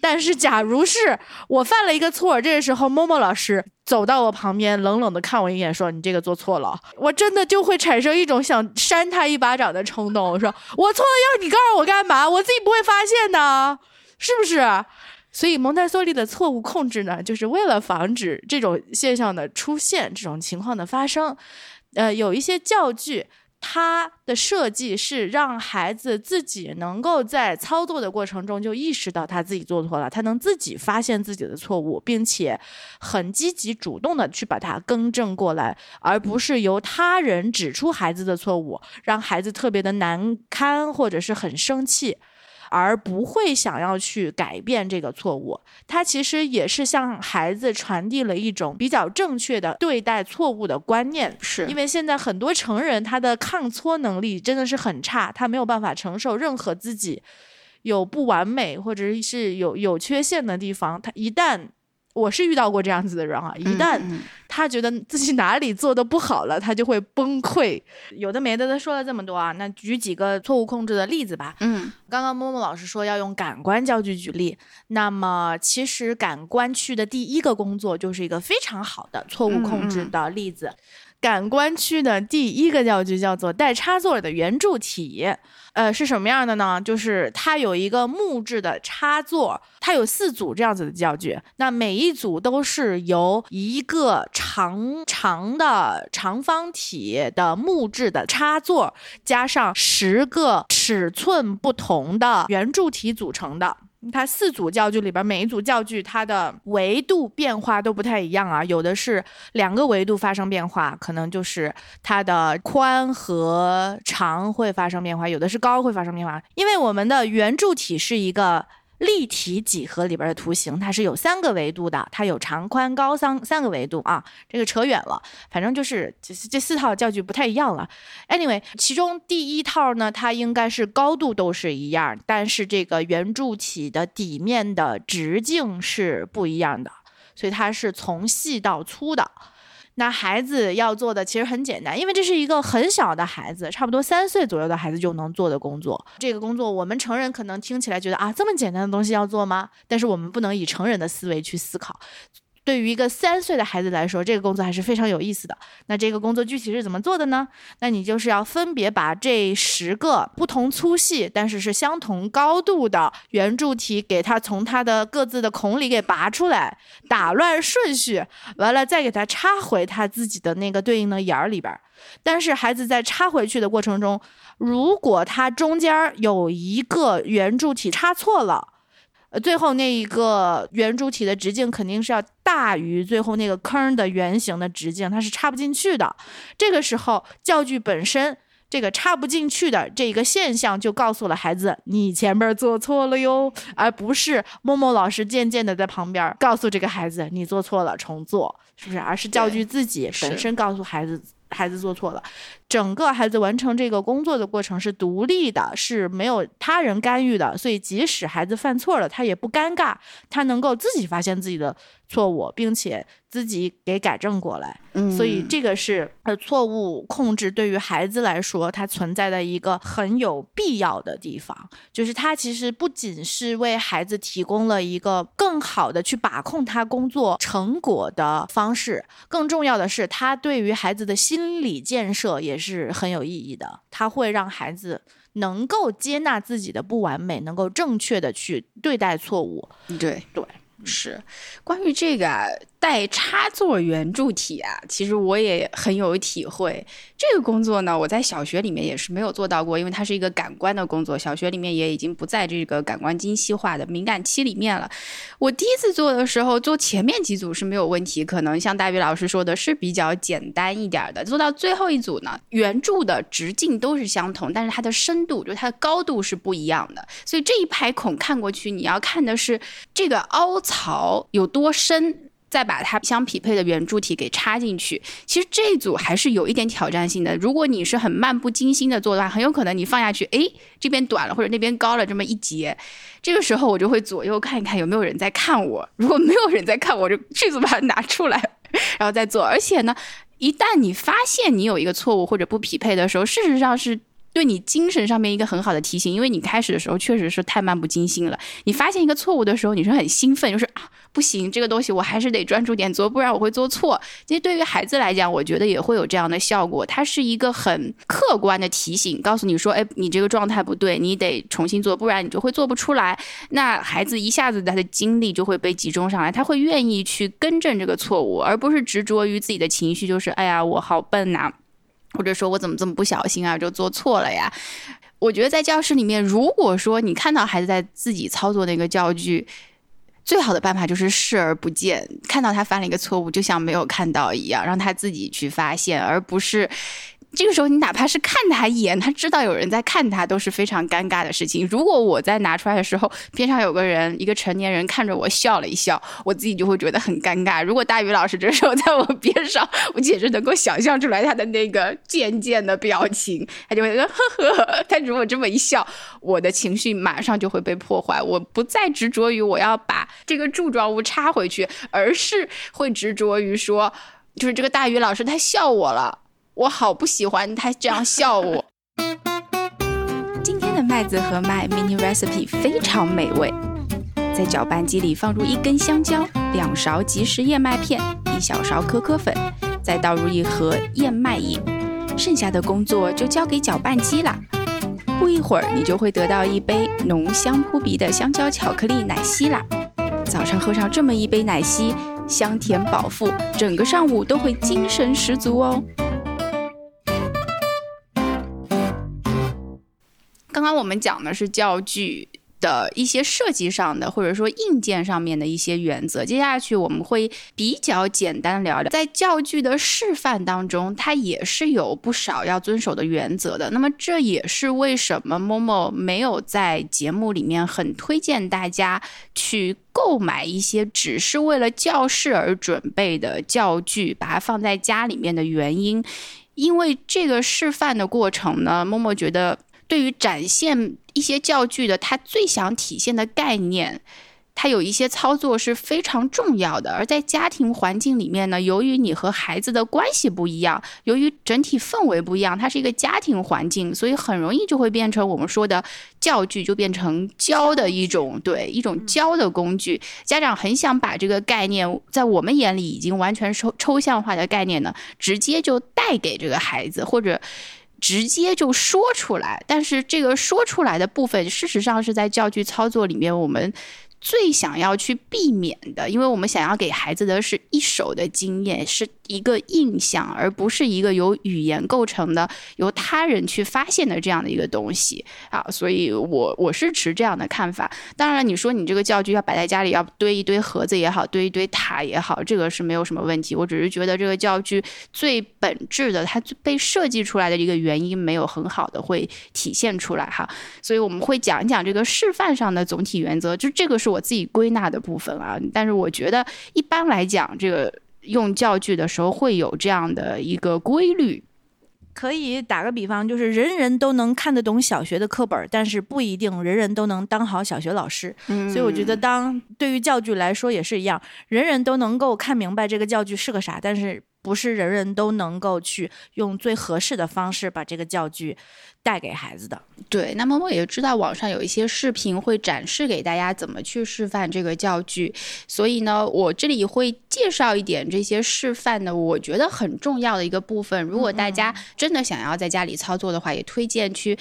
但是，假如是我犯了一个错，这个时候，默默老师走到我旁边，冷冷的看我一眼，说：“你这个做错了。”我真的就会产生一种想扇他一巴掌的冲动。我说：“我错了，要你告诉我干嘛？我自己不会发现的，是不是？”所以，蒙台梭利的错误控制呢，就是为了防止这种现象的出现，这种情况的发生。呃，有一些教具。它的设计是让孩子自己能够在操作的过程中就意识到他自己做错了，他能自己发现自己的错误，并且很积极主动的去把它更正过来，而不是由他人指出孩子的错误，让孩子特别的难堪或者是很生气。而不会想要去改变这个错误，他其实也是向孩子传递了一种比较正确的对待错误的观念。是因为现在很多成人他的抗挫能力真的是很差，他没有办法承受任何自己有不完美或者是有有缺陷的地方。他一旦我是遇到过这样子的人啊，一旦他觉得自己哪里做的不好了，他就会崩溃。有的没的，他说了这么多啊，那举几个错误控制的例子吧。嗯，刚刚默默老师说要用感官教具举例，那么其实感官区的第一个工作就是一个非常好的错误控制的例子。感官区的第一个教具叫做带插座的圆柱体，呃，是什么样的呢？就是它有一个木质的插座，它有四组这样子的教具，那每一组都是由一个长长的长方体的木质的插座，加上十个尺寸不同的圆柱体组成的。它四组教具里边，每一组教具它的维度变化都不太一样啊，有的是两个维度发生变化，可能就是它的宽和长会发生变化；有的是高会发生变化，因为我们的圆柱体是一个。立体几何里边的图形，它是有三个维度的，它有长、宽、高三三个维度啊。这个扯远了，反正就是这这四套教具不太一样了。Anyway，其中第一套呢，它应该是高度都是一样，但是这个圆柱体的底面的直径是不一样的，所以它是从细到粗的。那孩子要做的其实很简单，因为这是一个很小的孩子，差不多三岁左右的孩子就能做的工作。这个工作我们成人可能听起来觉得啊，这么简单的东西要做吗？但是我们不能以成人的思维去思考。对于一个三岁的孩子来说，这个工作还是非常有意思的。那这个工作具体是怎么做的呢？那你就是要分别把这十个不同粗细，但是是相同高度的圆柱体，给它从它的各自的孔里给拔出来，打乱顺序，完了再给它插回它自己的那个对应的眼儿里边。但是孩子在插回去的过程中，如果它中间有一个圆柱体插错了。呃，最后那一个圆柱体的直径肯定是要大于最后那个坑的圆形的直径，它是插不进去的。这个时候，教具本身这个插不进去的这个现象就告诉了孩子，你前面做错了哟，而不是默默老师渐渐的在旁边告诉这个孩子，你做错了，重做，是不是？而是教具自己本身告诉孩子。孩子做错了，整个孩子完成这个工作的过程是独立的，是没有他人干预的，所以即使孩子犯错了，他也不尴尬，他能够自己发现自己的错误，并且。自己给改正过来，所以这个是呃错误控制对于孩子来说，它存在的一个很有必要的地方，就是它其实不仅是为孩子提供了一个更好的去把控他工作成果的方式，更重要的是，它对于孩子的心理建设也是很有意义的。它会让孩子能够接纳自己的不完美，能够正确的去对待错误。对对，是关于这个。带插座圆柱体啊，其实我也很有体会。这个工作呢，我在小学里面也是没有做到过，因为它是一个感官的工作。小学里面也已经不在这个感官精细化的敏感期里面了。我第一次做的时候，做前面几组是没有问题，可能像大鱼老师说的是比较简单一点的。做到最后一组呢，圆柱的直径都是相同，但是它的深度，就它的高度是不一样的。所以这一排孔看过去，你要看的是这个凹槽有多深。再把它相匹配的圆柱体给插进去，其实这一组还是有一点挑战性的。如果你是很漫不经心的做的话，很有可能你放下去，哎，这边短了或者那边高了这么一截，这个时候我就会左右看一看有没有人在看我。如果没有人在看我，就迅速把它拿出来，然后再做。而且呢，一旦你发现你有一个错误或者不匹配的时候，事实上是。对你精神上面一个很好的提醒，因为你开始的时候确实是太漫不经心了。你发现一个错误的时候，你是很兴奋，就是啊，不行，这个东西我还是得专注点做，不然我会做错。其实对于孩子来讲，我觉得也会有这样的效果。它是一个很客观的提醒，告诉你说，哎，你这个状态不对，你得重新做，不然你就会做不出来。那孩子一下子他的精力就会被集中上来，他会愿意去更正这个错误，而不是执着于自己的情绪，就是哎呀，我好笨呐。或者说我怎么这么不小心啊，就做错了呀。我觉得在教室里面，如果说你看到孩子在自己操作那个教具，最好的办法就是视而不见，看到他犯了一个错误，就像没有看到一样，让他自己去发现，而不是。这个时候，你哪怕是看他一眼，他知道有人在看他，都是非常尴尬的事情。如果我在拿出来的时候，边上有个人，一个成年人看着我笑了一笑，我自己就会觉得很尴尬。如果大宇老师这时候在我边上，我简直能够想象出来他的那个贱贱的表情，他就会说呵呵。他如果这么一笑，我的情绪马上就会被破坏。我不再执着于我要把这个柱状物插回去，而是会执着于说，就是这个大宇老师他笑我了。我好不喜欢他这样笑我。今天的麦子和麦 mini recipe 非常美味，在搅拌机里放入一根香蕉、两勺即食燕麦片、一小勺可可粉，再倒入一盒燕麦饮，剩下的工作就交给搅拌机啦。不一会儿，你就会得到一杯浓香扑鼻的香蕉巧克力奶昔啦。早上喝上这么一杯奶昔，香甜饱腹，整个上午都会精神十足哦。刚刚我们讲的是教具的一些设计上的，或者说硬件上面的一些原则。接下去我们会比较简单聊聊，在教具的示范当中，它也是有不少要遵守的原则的。那么这也是为什么 Momo 没有在节目里面很推荐大家去购买一些只是为了教室而准备的教具，把它放在家里面的原因。因为这个示范的过程呢，默默觉得。对于展现一些教具的，他最想体现的概念，它有一些操作是非常重要的。而在家庭环境里面呢，由于你和孩子的关系不一样，由于整体氛围不一样，它是一个家庭环境，所以很容易就会变成我们说的教具，就变成教的一种对一种教的工具。家长很想把这个概念，在我们眼里已经完全抽抽象化的概念呢，直接就带给这个孩子，或者。直接就说出来，但是这个说出来的部分，事实上是在教具操作里面，我们。最想要去避免的，因为我们想要给孩子的是一手的经验，是一个印象，而不是一个由语言构成的、由他人去发现的这样的一个东西啊。所以，我我是持这样的看法。当然，你说你这个教具要摆在家里，要堆一堆盒子也好，堆一堆塔也好，这个是没有什么问题。我只是觉得这个教具最本质的，它被设计出来的一个原因没有很好的会体现出来哈。所以我们会讲一讲这个示范上的总体原则，就这个是。我自己归纳的部分啊，但是我觉得一般来讲，这个用教具的时候会有这样的一个规律。可以打个比方，就是人人都能看得懂小学的课本，但是不一定人人都能当好小学老师。所以我觉得，当对于教具来说也是一样，人人都能够看明白这个教具是个啥，但是。不是人人都能够去用最合适的方式把这个教具带给孩子的。对，那么我也知道网上有一些视频会展示给大家怎么去示范这个教具，所以呢，我这里会介绍一点这些示范的，我觉得很重要的一个部分。如果大家真的想要在家里操作的话，也推荐去。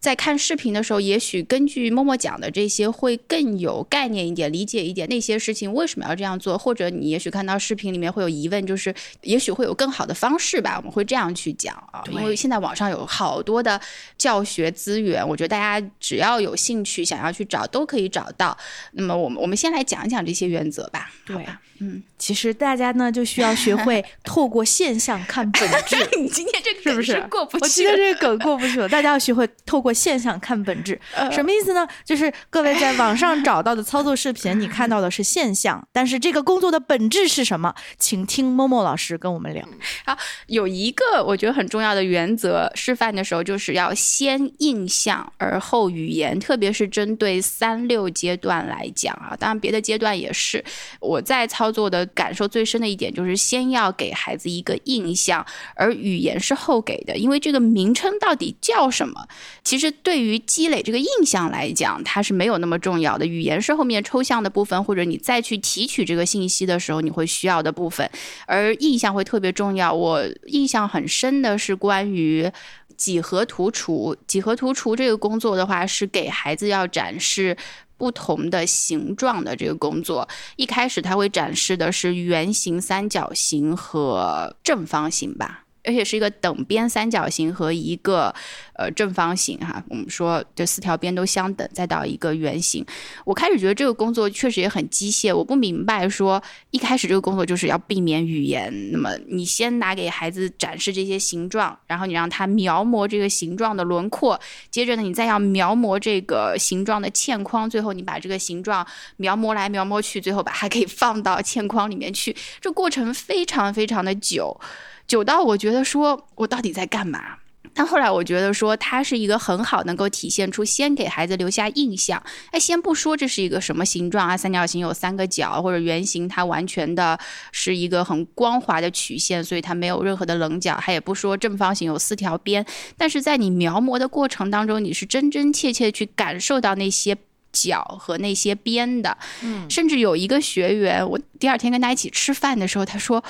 在看视频的时候，也许根据默默讲的这些会更有概念一点，理解一点那些事情为什么要这样做，或者你也许看到视频里面会有疑问，就是也许会有更好的方式吧，我们会这样去讲啊。因为现在网上有好多的教学资源，我觉得大家只要有兴趣想要去找都可以找到。那么我们我们先来讲一讲这些原则吧。对，嗯，其实大家呢就需要学会透过现象看本质。你今天这个是不是过不去？我今天这个梗过不去了。大家要学会透过。现象看本质，什么意思呢？就是各位在网上找到的操作视频，你看到的是现象，但是这个工作的本质是什么？请听默默老师跟我们聊。好，有一个我觉得很重要的原则，示范的时候就是要先印象而后语言，特别是针对三六阶段来讲啊，当然别的阶段也是。我在操作的感受最深的一点就是，先要给孩子一个印象，而语言是后给的，因为这个名称到底叫什么，其实对于积累这个印象来讲，它是没有那么重要的。语言是后面抽象的部分，或者你再去提取这个信息的时候，你会需要的部分。而印象会特别重要。我印象很深的是关于几何图除。几何图除这个工作的话，是给孩子要展示不同的形状的这个工作。一开始它会展示的是圆形、三角形和正方形吧。而且是一个等边三角形和一个呃正方形哈。我们说这四条边都相等，再到一个圆形。我开始觉得这个工作确实也很机械，我不明白说一开始这个工作就是要避免语言。那么你先拿给孩子展示这些形状，然后你让他描摹这个形状的轮廓，接着呢你再要描摹这个形状的嵌框，最后你把这个形状描摹来描摹去，最后把它可以放到嵌框里面去。这过程非常非常的久。久到我觉得说，我到底在干嘛？但后来我觉得说，它是一个很好能够体现出先给孩子留下印象。哎，先不说这是一个什么形状啊，三角形有三个角，或者圆形它完全的是一个很光滑的曲线，所以它没有任何的棱角。它也不说正方形有四条边，但是在你描摹的过程当中，你是真真切切去感受到那些角和那些边的。嗯，甚至有一个学员，我第二天跟他一起吃饭的时候，他说。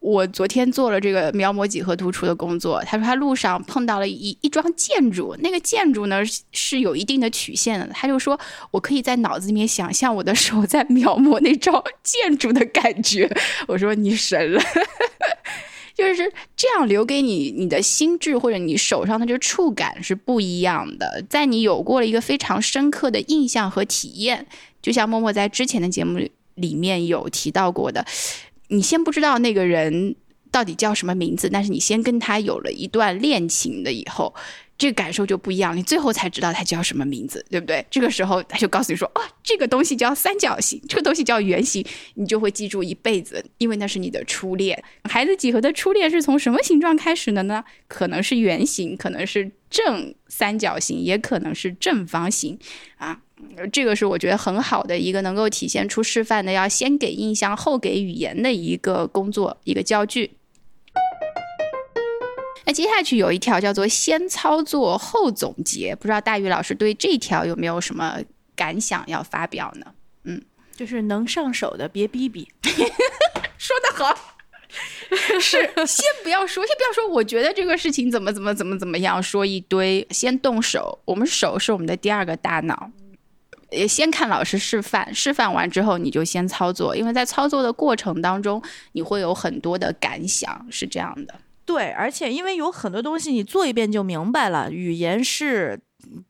我昨天做了这个描摹几何突出的工作。他说他路上碰到了一一桩建筑，那个建筑呢是有一定的曲线的。他就说我可以在脑子里面想象我的手在描摹那幢 建筑的感觉。我说你神了，就是这样留给你你的心智或者你手上的这个触感是不一样的。在你有过了一个非常深刻的印象和体验，就像默默在之前的节目里面有提到过的。你先不知道那个人到底叫什么名字，但是你先跟他有了一段恋情的以后，这个感受就不一样。你最后才知道他叫什么名字，对不对？这个时候他就告诉你说：“哦，这个东西叫三角形，这个东西叫圆形。”你就会记住一辈子，因为那是你的初恋。孩子几何的初恋是从什么形状开始的呢？可能是圆形，可能是正三角形，也可能是正方形啊。这个是我觉得很好的一个能够体现出示范的，要先给印象后给语言的一个工作，一个教具。那接下去有一条叫做先操作后总结，不知道大宇老师对这条有没有什么感想要发表呢？嗯，就是能上手的别逼逼，说得好，是先不要说，先不要说，我觉得这个事情怎么怎么怎么怎么样，说一堆，先动手，我们手是我们的第二个大脑。也先看老师示范，示范完之后你就先操作，因为在操作的过程当中，你会有很多的感想，是这样的。对，而且因为有很多东西你做一遍就明白了，语言是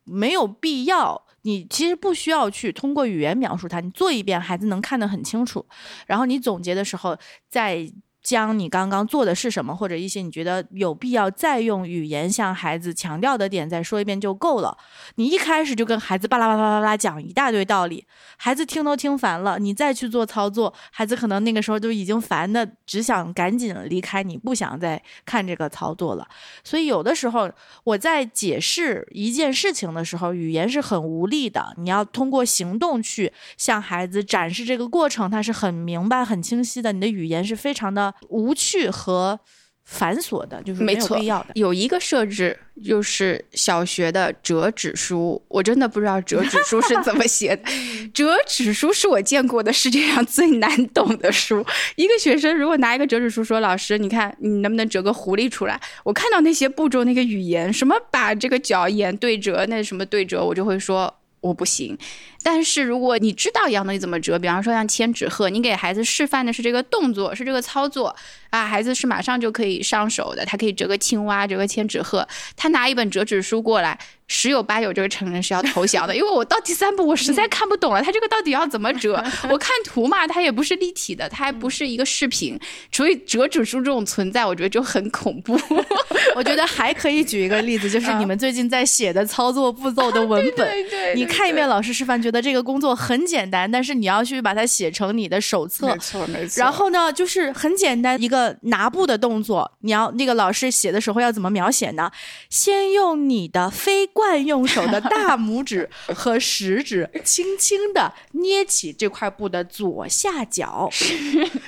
没有必要，你其实不需要去通过语言描述它，你做一遍孩子能看得很清楚，然后你总结的时候再。将你刚刚做的是什么，或者一些你觉得有必要再用语言向孩子强调的点，再说一遍就够了。你一开始就跟孩子巴拉巴拉巴拉讲一大堆道理，孩子听都听烦了。你再去做操作，孩子可能那个时候就已经烦的，只想赶紧离开你，不想再看这个操作了。所以有的时候我在解释一件事情的时候，语言是很无力的。你要通过行动去向孩子展示这个过程，他是很明白、很清晰的。你的语言是非常的。无趣和繁琐的，就是没有必要的。有一个设置，就是小学的折纸书，我真的不知道折纸书是怎么写的。折纸书是我见过的世界上最难懂的书。一个学生如果拿一个折纸书说：“老师，你看你能不能折个狐狸出来？”我看到那些步骤，那个语言，什么把这个角眼对折，那什么对折，我就会说我不行。但是如果你知道一样东西怎么折，比方说像千纸鹤，你给孩子示范的是这个动作，是这个操作啊，孩子是马上就可以上手的。他可以折个青蛙，折个千纸鹤。他拿一本折纸书过来，十有八九这个成人是要投降的，因为我到第三步我实在看不懂了，他这个到底要怎么折？我看图嘛，它也不是立体的，它还不是一个视频，所以折纸书这种存在，我觉得就很恐怖。我觉得还可以举一个例子，就是你们最近在写的操作步骤的文本，你看一遍老师示范，觉得。这个工作很简单，但是你要去把它写成你的手册。没错，没错。然后呢，就是很简单一个拿布的动作，你要那个老师写的时候要怎么描写呢？先用你的非惯用手的大 拇指和食指，轻轻的捏起这块布的左下角，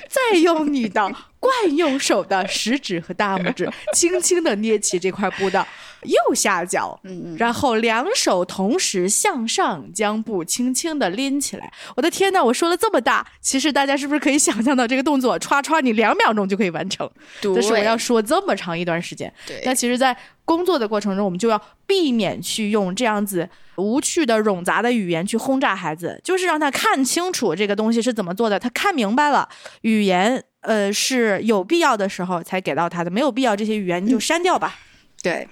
再用你的。惯用手的食指和大拇指，轻轻的捏起这块布的右下角，嗯，然后两手同时向上将布轻轻的拎起来。我的天呐，我说了这么大，其实大家是不是可以想象到这个动作，歘歘，你两秒钟就可以完成？但是我要说这么长一段时间。对。那其实，在工作的过程中，我们就要避免去用这样子无趣的冗杂的语言去轰炸孩子，就是让他看清楚这个东西是怎么做的，他看明白了，语言。呃，是有必要的时候才给到他的，没有必要这些语言你就删掉吧。对。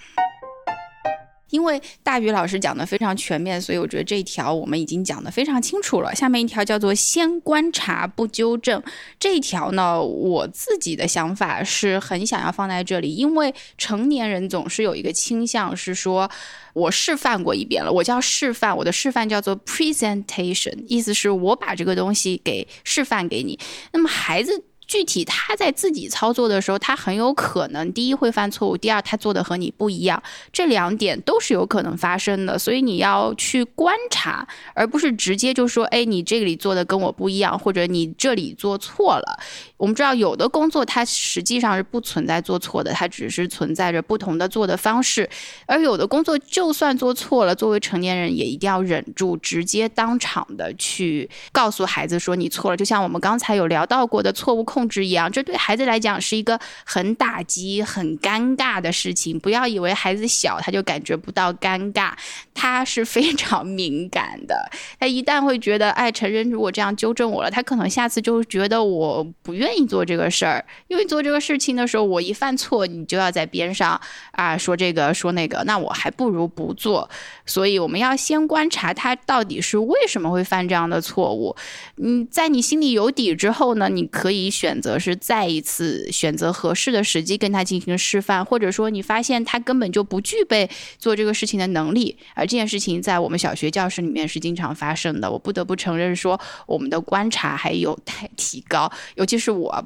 因为大宇老师讲的非常全面，所以我觉得这一条我们已经讲的非常清楚了。下面一条叫做“先观察不纠正”，这一条呢，我自己的想法是很想要放在这里，因为成年人总是有一个倾向是说，我示范过一遍了，我叫示范，我的示范叫做 presentation，意思是我把这个东西给示范给你。那么孩子。具体他在自己操作的时候，他很有可能第一会犯错误，第二他做的和你不一样，这两点都是有可能发生的。所以你要去观察，而不是直接就说，哎，你这里做的跟我不一样，或者你这里做错了。我们知道有的工作它实际上是不存在做错的，它只是存在着不同的做的方式。而有的工作就算做错了，作为成年人也一定要忍住，直接当场的去告诉孩子说你错了。就像我们刚才有聊到过的错误控。控制一样，这对孩子来讲是一个很打击、很尴尬的事情。不要以为孩子小他就感觉不到尴尬，他是非常敏感的。他一旦会觉得，哎，成人如果这样纠正我了，他可能下次就觉得我不愿意做这个事儿。因为做这个事情的时候，我一犯错，你就要在边上啊说这个说那个，那我还不如不做。所以我们要先观察他到底是为什么会犯这样的错误。嗯，在你心里有底之后呢，你可以选。选择是再一次选择合适的时机跟他进行示范，或者说你发现他根本就不具备做这个事情的能力，而这件事情在我们小学教室里面是经常发生的。我不得不承认说，我们的观察还有待提高，尤其是我。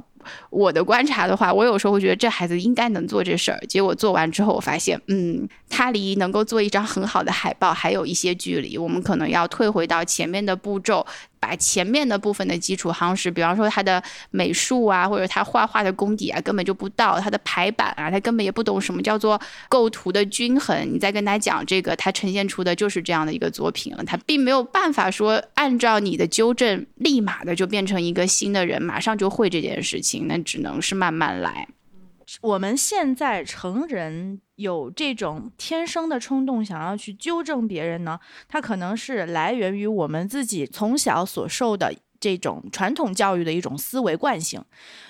我的观察的话，我有时候会觉得这孩子应该能做这事儿，结果做完之后，我发现，嗯，他离能够做一张很好的海报还有一些距离。我们可能要退回到前面的步骤，把前面的部分的基础夯实，比方说他的美术啊，或者他画画的功底啊，根本就不到他的排版啊，他根本也不懂什么叫做构图的均衡。你再跟他讲这个，他呈现出的就是这样的一个作品了，他并没有办法说按照你的纠正，立马的就变成一个新的人，马上就会这件事情。那只能是慢慢来。我们现在成人有这种天生的冲动，想要去纠正别人呢？它可能是来源于我们自己从小所受的这种传统教育的一种思维惯性。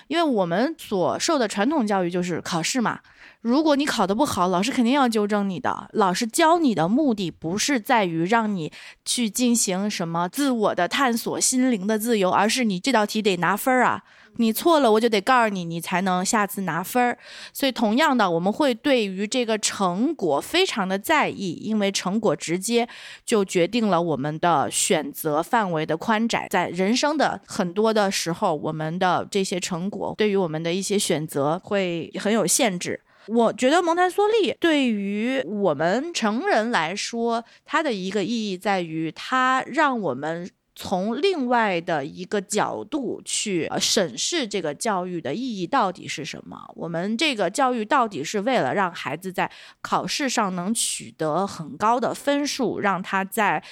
因为我们所受的传统教育就是考试嘛，如果你考得不好，老师肯定要纠正你的。老师教你的目的不是在于让你去进行什么自我的探索、心灵的自由，而是你这道题得拿分儿啊。你错了，我就得告诉你，你才能下次拿分儿。所以，同样的，我们会对于这个成果非常的在意，因为成果直接就决定了我们的选择范围的宽窄。在人生的很多的时候，我们的这些成果对于我们的一些选择会很有限制。我觉得蒙台梭利对于我们成人来说，它的一个意义在于，它让我们。从另外的一个角度去审视这个教育的意义到底是什么？我们这个教育到底是为了让孩子在考试上能取得很高的分数，让他在。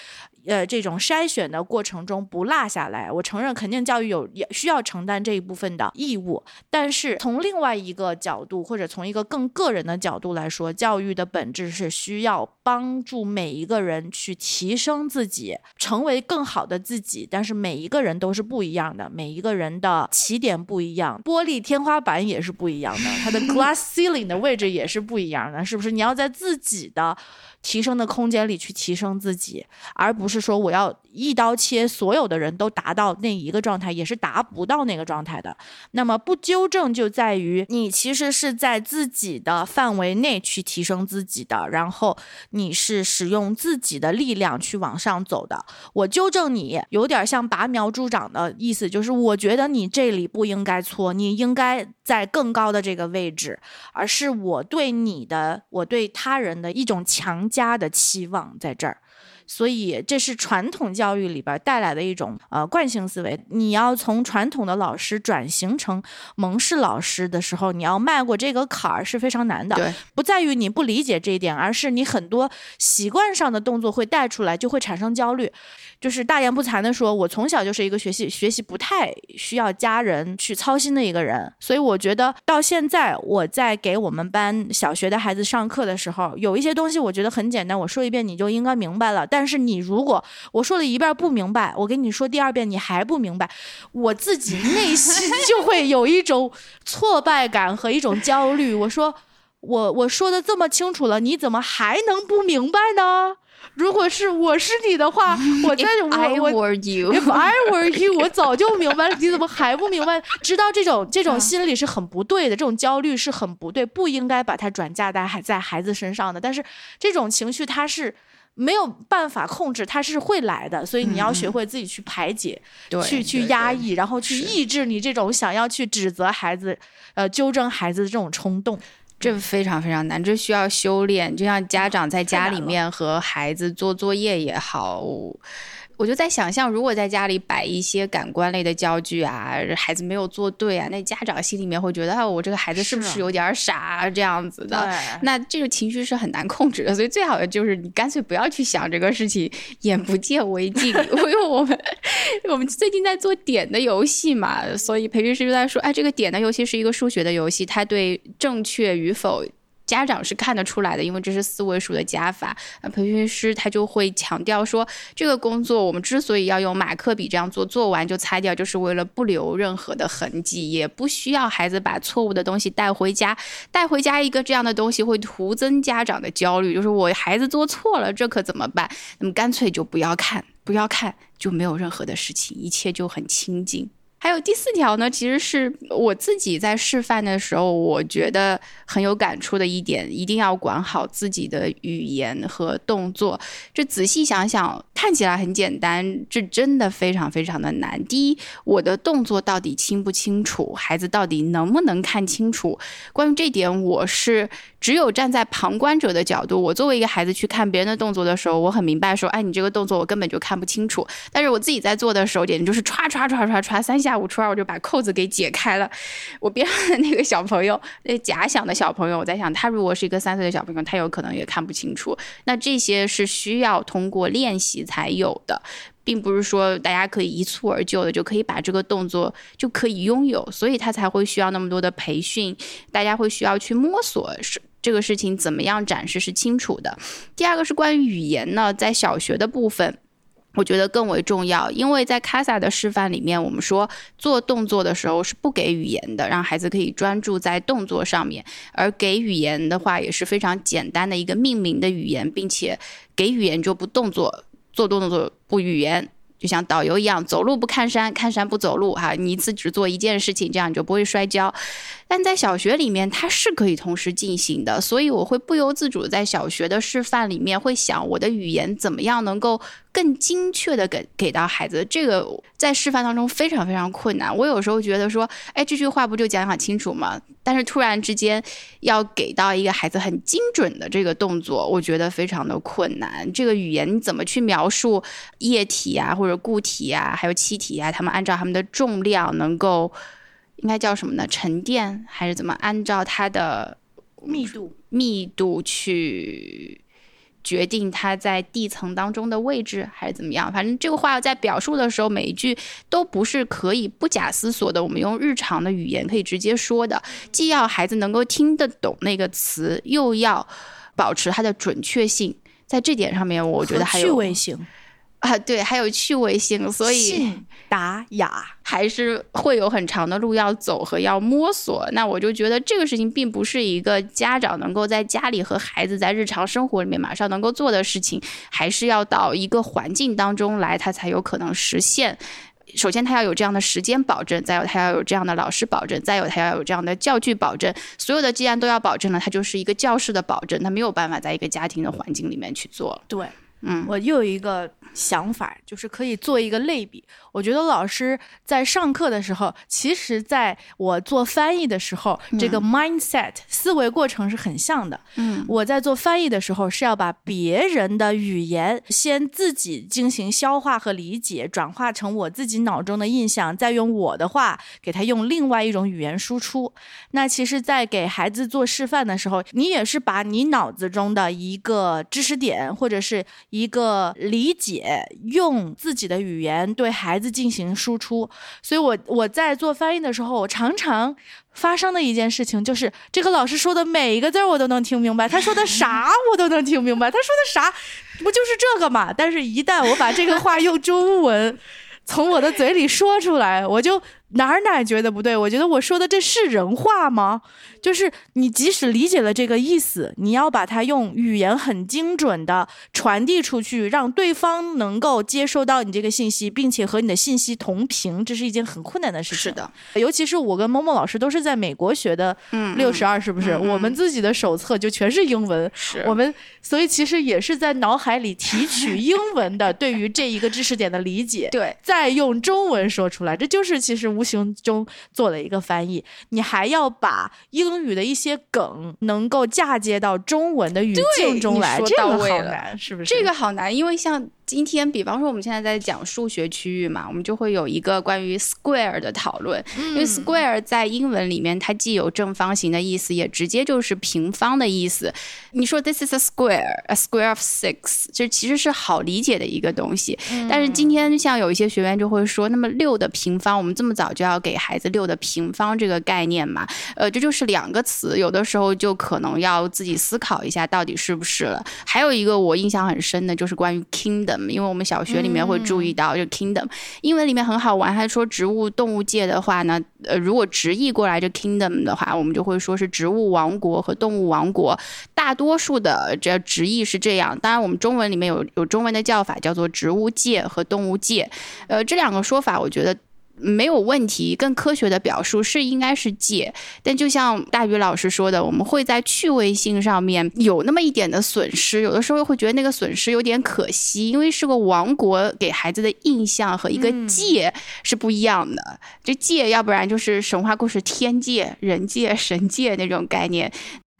呃，这种筛选的过程中不落下来，我承认肯定教育有也需要承担这一部分的义务。但是从另外一个角度，或者从一个更个人的角度来说，教育的本质是需要帮助每一个人去提升自己，成为更好的自己。但是每一个人都是不一样的，每一个人的起点不一样，玻璃天花板也是不一样的，它的 glass ceiling 的位置也是不一样的，是不是？你要在自己的。提升的空间里去提升自己，而不是是说我要一刀切，所有的人都达到那一个状态，也是达不到那个状态的。那么不纠正就在于你其实是在自己的范围内去提升自己的，然后你是使用自己的力量去往上走的。我纠正你，有点像拔苗助长的意思，就是我觉得你这里不应该错，你应该在更高的这个位置，而是我对你的，我对他人的一种强。加的期望在这儿。所以这是传统教育里边带来的一种呃惯性思维。你要从传统的老师转型成蒙氏老师的时候，你要迈过这个坎儿是非常难的。对，不在于你不理解这一点，而是你很多习惯上的动作会带出来，就会产生焦虑。就是大言不惭的说，我从小就是一个学习学习不太需要家人去操心的一个人。所以我觉得到现在我在给我们班小学的孩子上课的时候，有一些东西我觉得很简单，我说一遍你就应该明白了。但但是你如果我说了一遍不明白，我跟你说第二遍你还不明白，我自己内心 就会有一种挫败感和一种焦虑。我说我我说的这么清楚了，你怎么还能不明白呢？如果是我是你的话，我在我我 if I were you，我早就明白了，你怎么还不明白？知道这种这种心理是很不对的，这种焦虑是很不对，不应该把它转嫁在孩在孩子身上的。但是这种情绪它是没有办法控制，它是会来的，所以你要学会自己去排解，去去压抑，然后去抑制你这种想要去指责孩子、呃纠正孩子的这种冲动。这非常非常难，这需要修炼。就像家长在家里面和孩子做作业也好。我就在想象，如果在家里摆一些感官类的教具啊，孩子没有做对啊，那家长心里面会觉得，哎，我这个孩子是不是有点傻这样子的？那这个情绪是很难控制的，所以最好的就是你干脆不要去想这个事情，眼不见为净。因为我们我们最近在做点的游戏嘛，所以培训师就在说，哎，这个点的游戏是一个数学的游戏，它对正确与否。家长是看得出来的，因为这是四位数的加法。那培训师他就会强调说，这个工作我们之所以要用马克笔这样做，做完就擦掉，就是为了不留任何的痕迹，也不需要孩子把错误的东西带回家。带回家一个这样的东西会徒增家长的焦虑，就是我孩子做错了，这可怎么办？那么干脆就不要看，不要看，就没有任何的事情，一切就很清静。还有第四条呢，其实是我自己在示范的时候，我觉得很有感触的一点，一定要管好自己的语言和动作。这仔细想想，看起来很简单，这真的非常非常的难。第一，我的动作到底清不清楚，孩子到底能不能看清楚？关于这点，我是。只有站在旁观者的角度，我作为一个孩子去看别人的动作的时候，我很明白说，哎，你这个动作我根本就看不清楚。但是我自己在做的时候，简直就是歘歘歘歘歘，三下下午初二我就把扣子给解开了。我边上的那个小朋友，那假想的小朋友，我在想，他如果是一个三岁的小朋友，他有可能也看不清楚。那这些是需要通过练习才有的。并不是说大家可以一蹴而就的就可以把这个动作就可以拥有，所以他才会需要那么多的培训，大家会需要去摸索是这个事情怎么样展示是清楚的。第二个是关于语言呢，在小学的部分，我觉得更为重要，因为在 Casa 的示范里面，我们说做动作的时候是不给语言的，让孩子可以专注在动作上面，而给语言的话也是非常简单的一个命名的语言，并且给语言就不动作。做动作不语言，就像导游一样，走路不看山，看山不走路，哈，你一次只做一件事情，这样你就不会摔跤。但在小学里面，它是可以同时进行的，所以我会不由自主在小学的示范里面会想，我的语言怎么样能够更精确的给给到孩子。这个在示范当中非常非常困难。我有时候觉得说，哎，这句话不就讲讲清楚吗？但是突然之间要给到一个孩子很精准的这个动作，我觉得非常的困难。这个语言你怎么去描述液体啊，或者固体啊，还有气体啊，他们按照他们的重量能够。应该叫什么呢？沉淀还是怎么？按照它的密度密度去决定它在地层当中的位置，还是怎么样？反正这个话在表述的时候，每一句都不是可以不假思索的，我们用日常的语言可以直接说的。既要孩子能够听得懂那个词，又要保持它的准确性。在这点上面，我觉得还有趣味性。啊，对，还有趣味性，所以达雅还是会有很长的路要走和要摸索。那我就觉得这个事情并不是一个家长能够在家里和孩子在日常生活里面马上能够做的事情，还是要到一个环境当中来，他才有可能实现。首先，他要有这样的时间保证；再有，他要有这样的老师保证；再有，他要有这样的教具保证。所有的既然都要保证了，它就是一个教室的保证，他没有办法在一个家庭的环境里面去做。对。嗯，我又有一个想法，就是可以做一个类比。我觉得老师在上课的时候，其实在我做翻译的时候，这个 mindset 思维过程是很像的。嗯，我在做翻译的时候，是要把别人的语言先自己进行消化和理解，转化成我自己脑中的印象，再用我的话给他用另外一种语言输出。那其实，在给孩子做示范的时候，你也是把你脑子中的一个知识点，或者是一个理解，用自己的语言对孩子进行输出。所以我我在做翻译的时候，我常常发生的一件事情就是，这个老师说的每一个字我都能听明白，他说的啥 我都能听明白，他说的啥不就是这个嘛？但是，一旦我把这个话用中文从我的嘴里说出来，我就。哪儿哪儿觉得不对？我觉得我说的这是人话吗？就是你即使理解了这个意思，你要把它用语言很精准的传递出去，让对方能够接收到你这个信息，并且和你的信息同频，这是一件很困难的事情。是的，尤其是我跟某某老师都是在美国学的，六十二是不是？我们自己的手册就全是英文，我们所以其实也是在脑海里提取英文的对于这一个知识点的理解，对，再用中文说出来，这就是其实无形中做了一个翻译。你还要把英英语的一些梗能够嫁接到中文的语境中来，这个好难，是不是？这个好难，因为像。今天，比方说我们现在在讲数学区域嘛，我们就会有一个关于 square 的讨论。因为 square 在英文里面，它既有正方形的意思，也直接就是平方的意思。你说 this is a square，a square of six，这其实是好理解的一个东西。但是今天像有一些学员就会说，那么六的平方，我们这么早就要给孩子六的平方这个概念嘛？呃，这就是两个词，有的时候就可能要自己思考一下到底是不是了。还有一个我印象很深的就是关于 kingdom。因为我们小学里面会注意到，就 kingdom，英文里面很好玩。还说植物动物界的话呢，呃，如果直译过来就 kingdom 的话，我们就会说是植物王国和动物王国。大多数的这直译是这样，当然我们中文里面有有中文的叫法，叫做植物界和动物界。呃，这两个说法，我觉得。没有问题，更科学的表述是应该是借，但就像大宇老师说的，我们会在趣味性上面有那么一点的损失，有的时候会觉得那个损失有点可惜，因为是个王国，给孩子的印象和一个界是不一样的。这界要不然就是神话故事天界、人界、神界那种概念。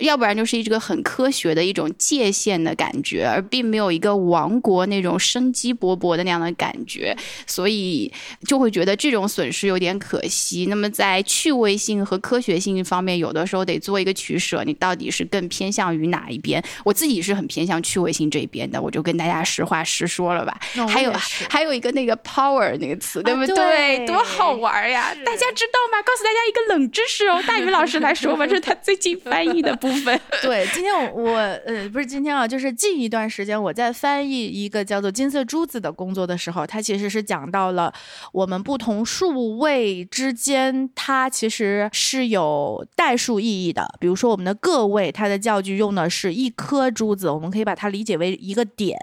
要不然就是一个很科学的一种界限的感觉，而并没有一个王国那种生机勃勃的那样的感觉，所以就会觉得这种损失有点可惜。那么在趣味性和科学性方面，有的时候得做一个取舍，你到底是更偏向于哪一边？我自己是很偏向趣味性这一边的，我就跟大家实话实说了吧。还有还有一个那个 power 那个词，对不对？多好玩呀！大家知道吗？告诉大家一个冷知识哦，大宇老师来说吧，这是他最近翻译的部。对，今天我我呃不是今天啊，就是近一段时间我在翻译一个叫做金色珠子的工作的时候，它其实是讲到了我们不同数位之间，它其实是有代数意义的。比如说我们的个位，它的教具用的是一颗珠子，我们可以把它理解为一个点；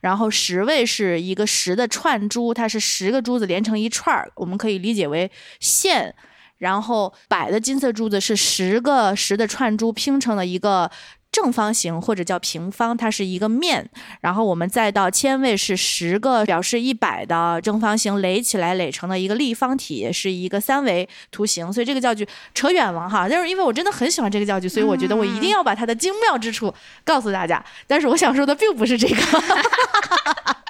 然后十位是一个十的串珠，它是十个珠子连成一串儿，我们可以理解为线。然后摆的金色珠子是十个十的串珠拼成了一个正方形或者叫平方，它是一个面。然后我们再到千位是十个表示一百的正方形垒起来垒成了一个立方体，是一个三维图形。所以这个教具扯远了哈，但是因为我真的很喜欢这个教具，所以我觉得我一定要把它的精妙之处告诉大家。但是我想说的并不是这个。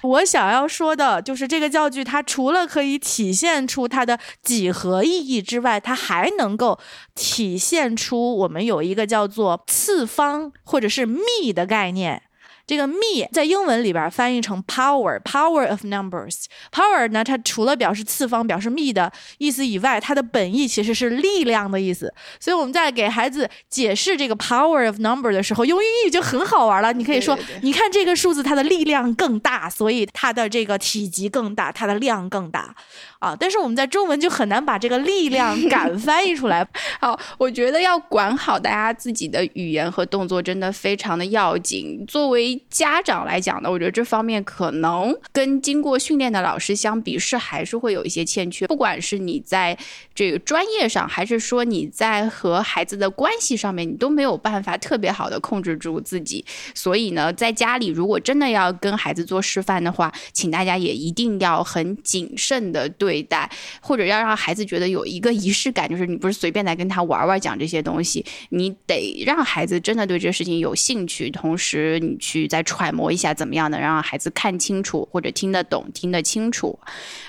我想要说的就是这个教具，它除了可以体现出它的几何意义之外，它还能够体现出我们有一个叫做次方或者是幂的概念。这个 me 在英文里边翻译成 power，power of numbers。power 呢，它除了表示次方、表示 me 的意思以外，它的本意其实是力量的意思。所以我们在给孩子解释这个 power of number 的时候，用英语就很好玩了。你可以说，你看这个数字，它的力量更大，所以它的这个体积更大，它的量更大。啊！但是我们在中文就很难把这个力量 感翻译出来。好，我觉得要管好大家自己的语言和动作，真的非常的要紧。作为家长来讲呢，我觉得这方面可能跟经过训练的老师相比，是还是会有一些欠缺。不管是你在这个专业上，还是说你在和孩子的关系上面，你都没有办法特别好的控制住自己。所以呢，在家里如果真的要跟孩子做示范的话，请大家也一定要很谨慎的对。待，或者要让孩子觉得有一个仪式感，就是你不是随便来跟他玩玩讲这些东西，你得让孩子真的对这事情有兴趣，同时你去再揣摩一下，怎么样能让孩子看清楚或者听得懂、听得清楚。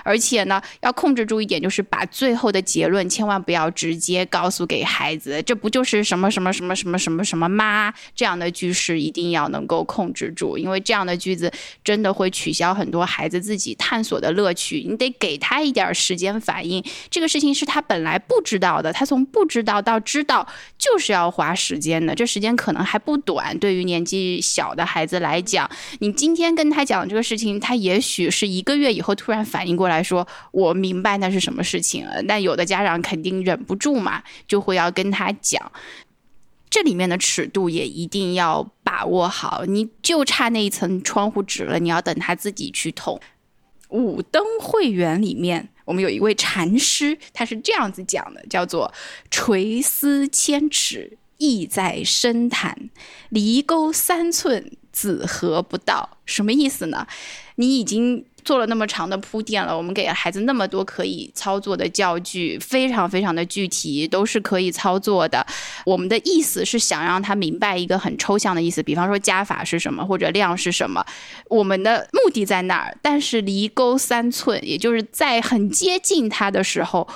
而且呢，要控制住一点，就是把最后的结论千万不要直接告诉给孩子，这不就是什么什么什么什么什么什么吗？这样的句式一定要能够控制住，因为这样的句子真的会取消很多孩子自己探索的乐趣。你得给他一点时间反应，这个事情是他本来不知道的，他从不知道到知道就是要花时间的，这时间可能还不短。对于年纪小的孩孩子来讲，你今天跟他讲这个事情，他也许是一个月以后突然反应过来。说，我明白那是什么事情了。但有的家长肯定忍不住嘛，就会要跟他讲，这里面的尺度也一定要把握好。你就差那一层窗户纸了，你要等他自己去捅。五灯会员里面，我们有一位禅师，他是这样子讲的，叫做“垂丝千尺，意在深潭；离沟三寸，子和不到？”什么意思呢？你已经。做了那么长的铺垫了，我们给孩子那么多可以操作的教具，非常非常的具体，都是可以操作的。我们的意思是想让他明白一个很抽象的意思，比方说加法是什么，或者量是什么。我们的目的在那儿，但是离钩三寸，也就是在很接近他的时候，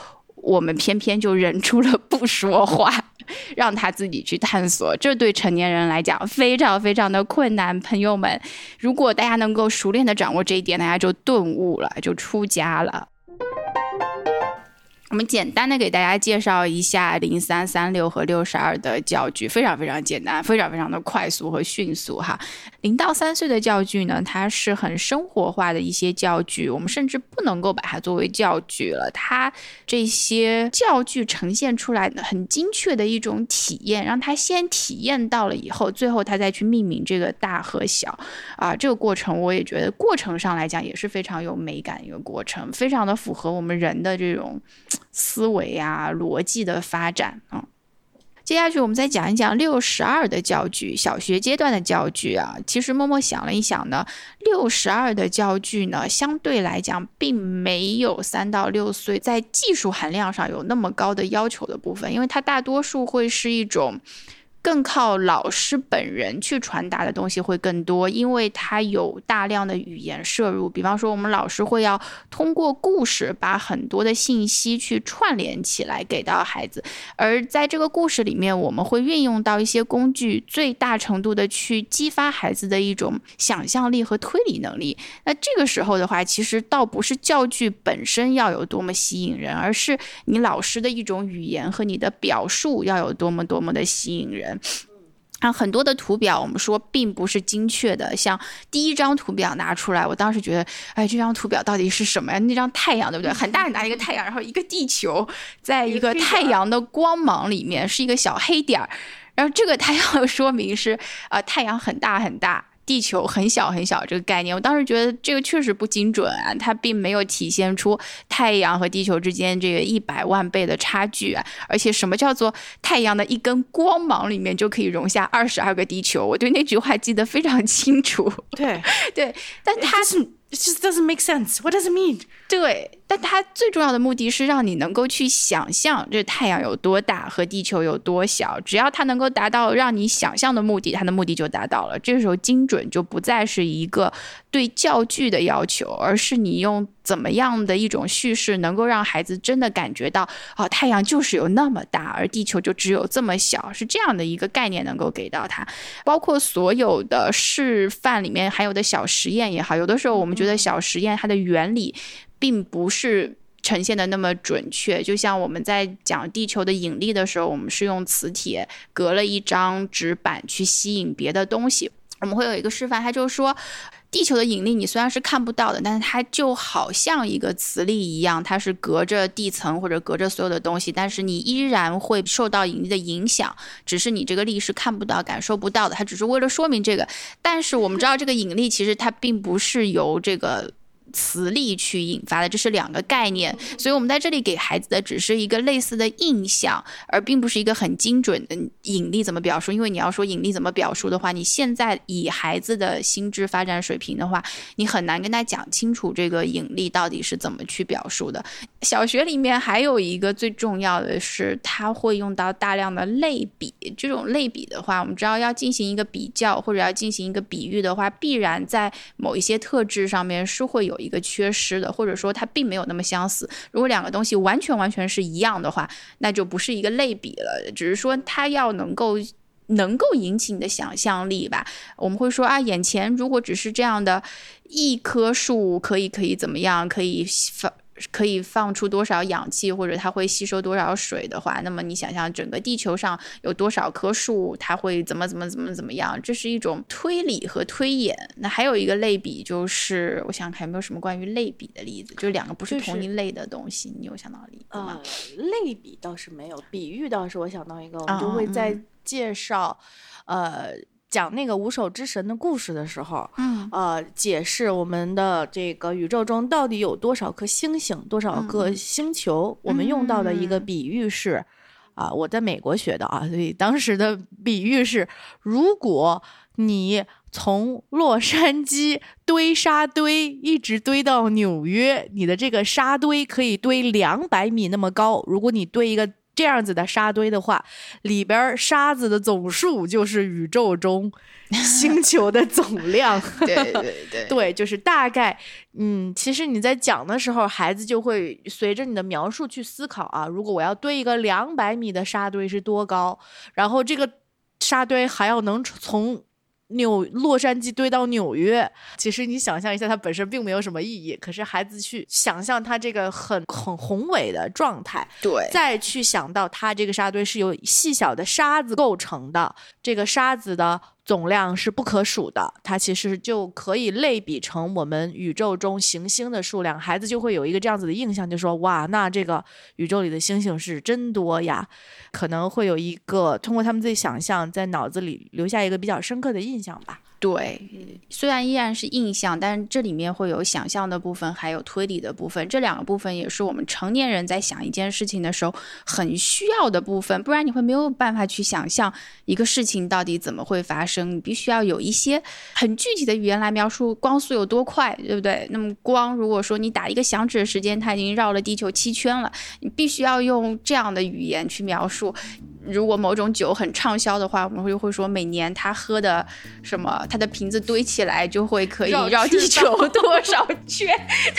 我们偏偏就忍住了不说话。让他自己去探索，这对成年人来讲非常非常的困难。朋友们，如果大家能够熟练的掌握这一点，大家就顿悟了，就出家了。我们简单的给大家介绍一下零三三六和六十二的教具，非常非常简单，非常非常的快速和迅速哈。零到三岁的教具呢，它是很生活化的一些教具，我们甚至不能够把它作为教具了。它这些教具呈现出来的很精确的一种体验，让他先体验到了以后，最后他再去命名这个大和小啊，这个过程我也觉得过程上来讲也是非常有美感一个过程，非常的符合我们人的这种。思维啊，逻辑的发展啊。接下去我们再讲一讲六十二的教具，小学阶段的教具啊。其实默默想了一想呢，六十二的教具呢，相对来讲并没有三到六岁在技术含量上有那么高的要求的部分，因为它大多数会是一种。更靠老师本人去传达的东西会更多，因为他有大量的语言摄入。比方说，我们老师会要通过故事把很多的信息去串联起来给到孩子，而在这个故事里面，我们会运用到一些工具，最大程度的去激发孩子的一种想象力和推理能力。那这个时候的话，其实倒不是教具本身要有多么吸引人，而是你老师的一种语言和你的表述要有多么多么的吸引人。啊，很多的图表我们说并不是精确的。像第一张图表拿出来，我当时觉得，哎，这张图表到底是什么呀？那张太阳对不对？很大很大一个太阳，然后一个地球，在一个太阳的光芒里面是一个小黑点儿，然后这个它要说明是，呃，太阳很大很大。地球很小很小这个概念，我当时觉得这个确实不精准啊，它并没有体现出太阳和地球之间这个一百万倍的差距啊。而且什么叫做太阳的一根光芒里面就可以容下二十二个地球？我对那句话记得非常清楚。对 对，但它是 just doesn't make sense. What does it mean? 对。但它最重要的目的是让你能够去想象这太阳有多大和地球有多小。只要它能够达到让你想象的目的，它的目的就达到了。这个时候精准就不再是一个对教具的要求，而是你用怎么样的一种叙事，能够让孩子真的感觉到，哦，太阳就是有那么大，而地球就只有这么小，是这样的一个概念能够给到他。包括所有的示范里面还有的小实验也好，有的时候我们觉得小实验它的原理。并不是呈现的那么准确，就像我们在讲地球的引力的时候，我们是用磁铁隔了一张纸板去吸引别的东西。我们会有一个示范，它就是说，地球的引力你虽然是看不到的，但是它就好像一个磁力一样，它是隔着地层或者隔着所有的东西，但是你依然会受到引力的影响，只是你这个力是看不到、感受不到的。它只是为了说明这个，但是我们知道这个引力其实它并不是由这个。磁力去引发的，这是两个概念。所以我们在这里给孩子的只是一个类似的印象，而并不是一个很精准的引力怎么表述。因为你要说引力怎么表述的话，你现在以孩子的心智发展水平的话，你很难跟他讲清楚这个引力到底是怎么去表述的。小学里面还有一个最重要的是，他会用到大量的类比。这种类比的话，我们知道要进行一个比较或者要进行一个比喻的话，必然在某一些特质上面是会有一。一个缺失的，或者说它并没有那么相似。如果两个东西完全完全是一样的话，那就不是一个类比了。只是说它要能够能够引起你的想象力吧。我们会说啊，眼前如果只是这样的一棵树，可以可以怎么样，可以放。可以放出多少氧气，或者它会吸收多少水的话，那么你想象整个地球上有多少棵树，它会怎么怎么怎么怎么样？这是一种推理和推演。那还有一个类比，就是我想看有没有什么关于类比的例子，就是两个不是同一类的东西，你有想到例子吗？类比倒是没有，比喻倒是我想到一个，我们就会在介绍，呃。讲那个五手之神的故事的时候，嗯，呃，解释我们的这个宇宙中到底有多少颗星星，多少个星球。我们用到的一个比喻是，啊，我在美国学的啊，所以当时的比喻是，如果你从洛杉矶堆沙堆一直堆到纽约，你的这个沙堆可以堆两百米那么高。如果你堆一个。这样子的沙堆的话，里边沙子的总数就是宇宙中星球的总量。对 对对，对，就是大概，嗯，其实你在讲的时候，孩子就会随着你的描述去思考啊。如果我要堆一个两百米的沙堆是多高？然后这个沙堆还要能从。纽洛杉矶堆到纽约，其实你想象一下，它本身并没有什么意义。可是孩子去想象它这个很很宏伟的状态，对，再去想到它这个沙堆是由细小的沙子构成的，这个沙子的。总量是不可数的，它其实就可以类比成我们宇宙中行星的数量，孩子就会有一个这样子的印象，就说哇，那这个宇宙里的星星是真多呀，可能会有一个通过他们自己想象，在脑子里留下一个比较深刻的印象吧。对，虽然依然是印象，但是这里面会有想象的部分，还有推理的部分。这两个部分也是我们成年人在想一件事情的时候很需要的部分，不然你会没有办法去想象一个事情到底怎么会发生。你必须要有一些很具体的语言来描述光速有多快，对不对？那么光，如果说你打一个响指的时间，它已经绕了地球七圈了，你必须要用这样的语言去描述。如果某种酒很畅销的话，我们会会说每年他喝的什么，他的瓶子堆起来就会可以绕地球 多少圈？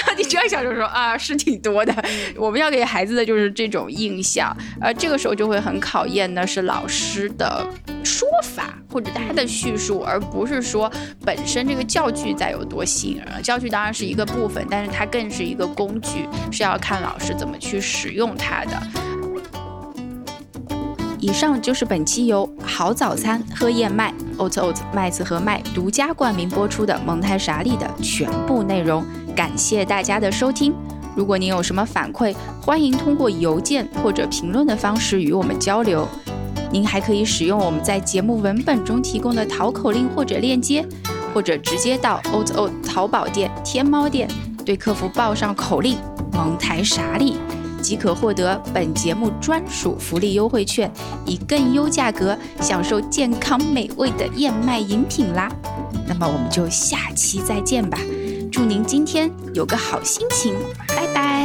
到底这样想就说啊，是挺多的。我们要给孩子的就是这种印象，而这个时候就会很考验的是老师的说法或者他的叙述，而不是说本身这个教具在有多吸引人。教具当然是一个部分，但是它更是一个工具，是要看老师怎么去使用它的。以上就是本期由好早餐喝燕麦 Oat Oat 麦子和麦独家冠名播出的蒙太傻利的全部内容，感谢大家的收听。如果您有什么反馈，欢迎通过邮件或者评论的方式与我们交流。您还可以使用我们在节目文本中提供的淘口令或者链接，或者直接到 Oat Oat 淘宝店、天猫店对客服报上口令蒙太傻利。即可获得本节目专属福利优惠券以更优价格享受健康美味的燕麦饮品啦。那么我们就下期再见吧。祝您今天有个好心情拜拜。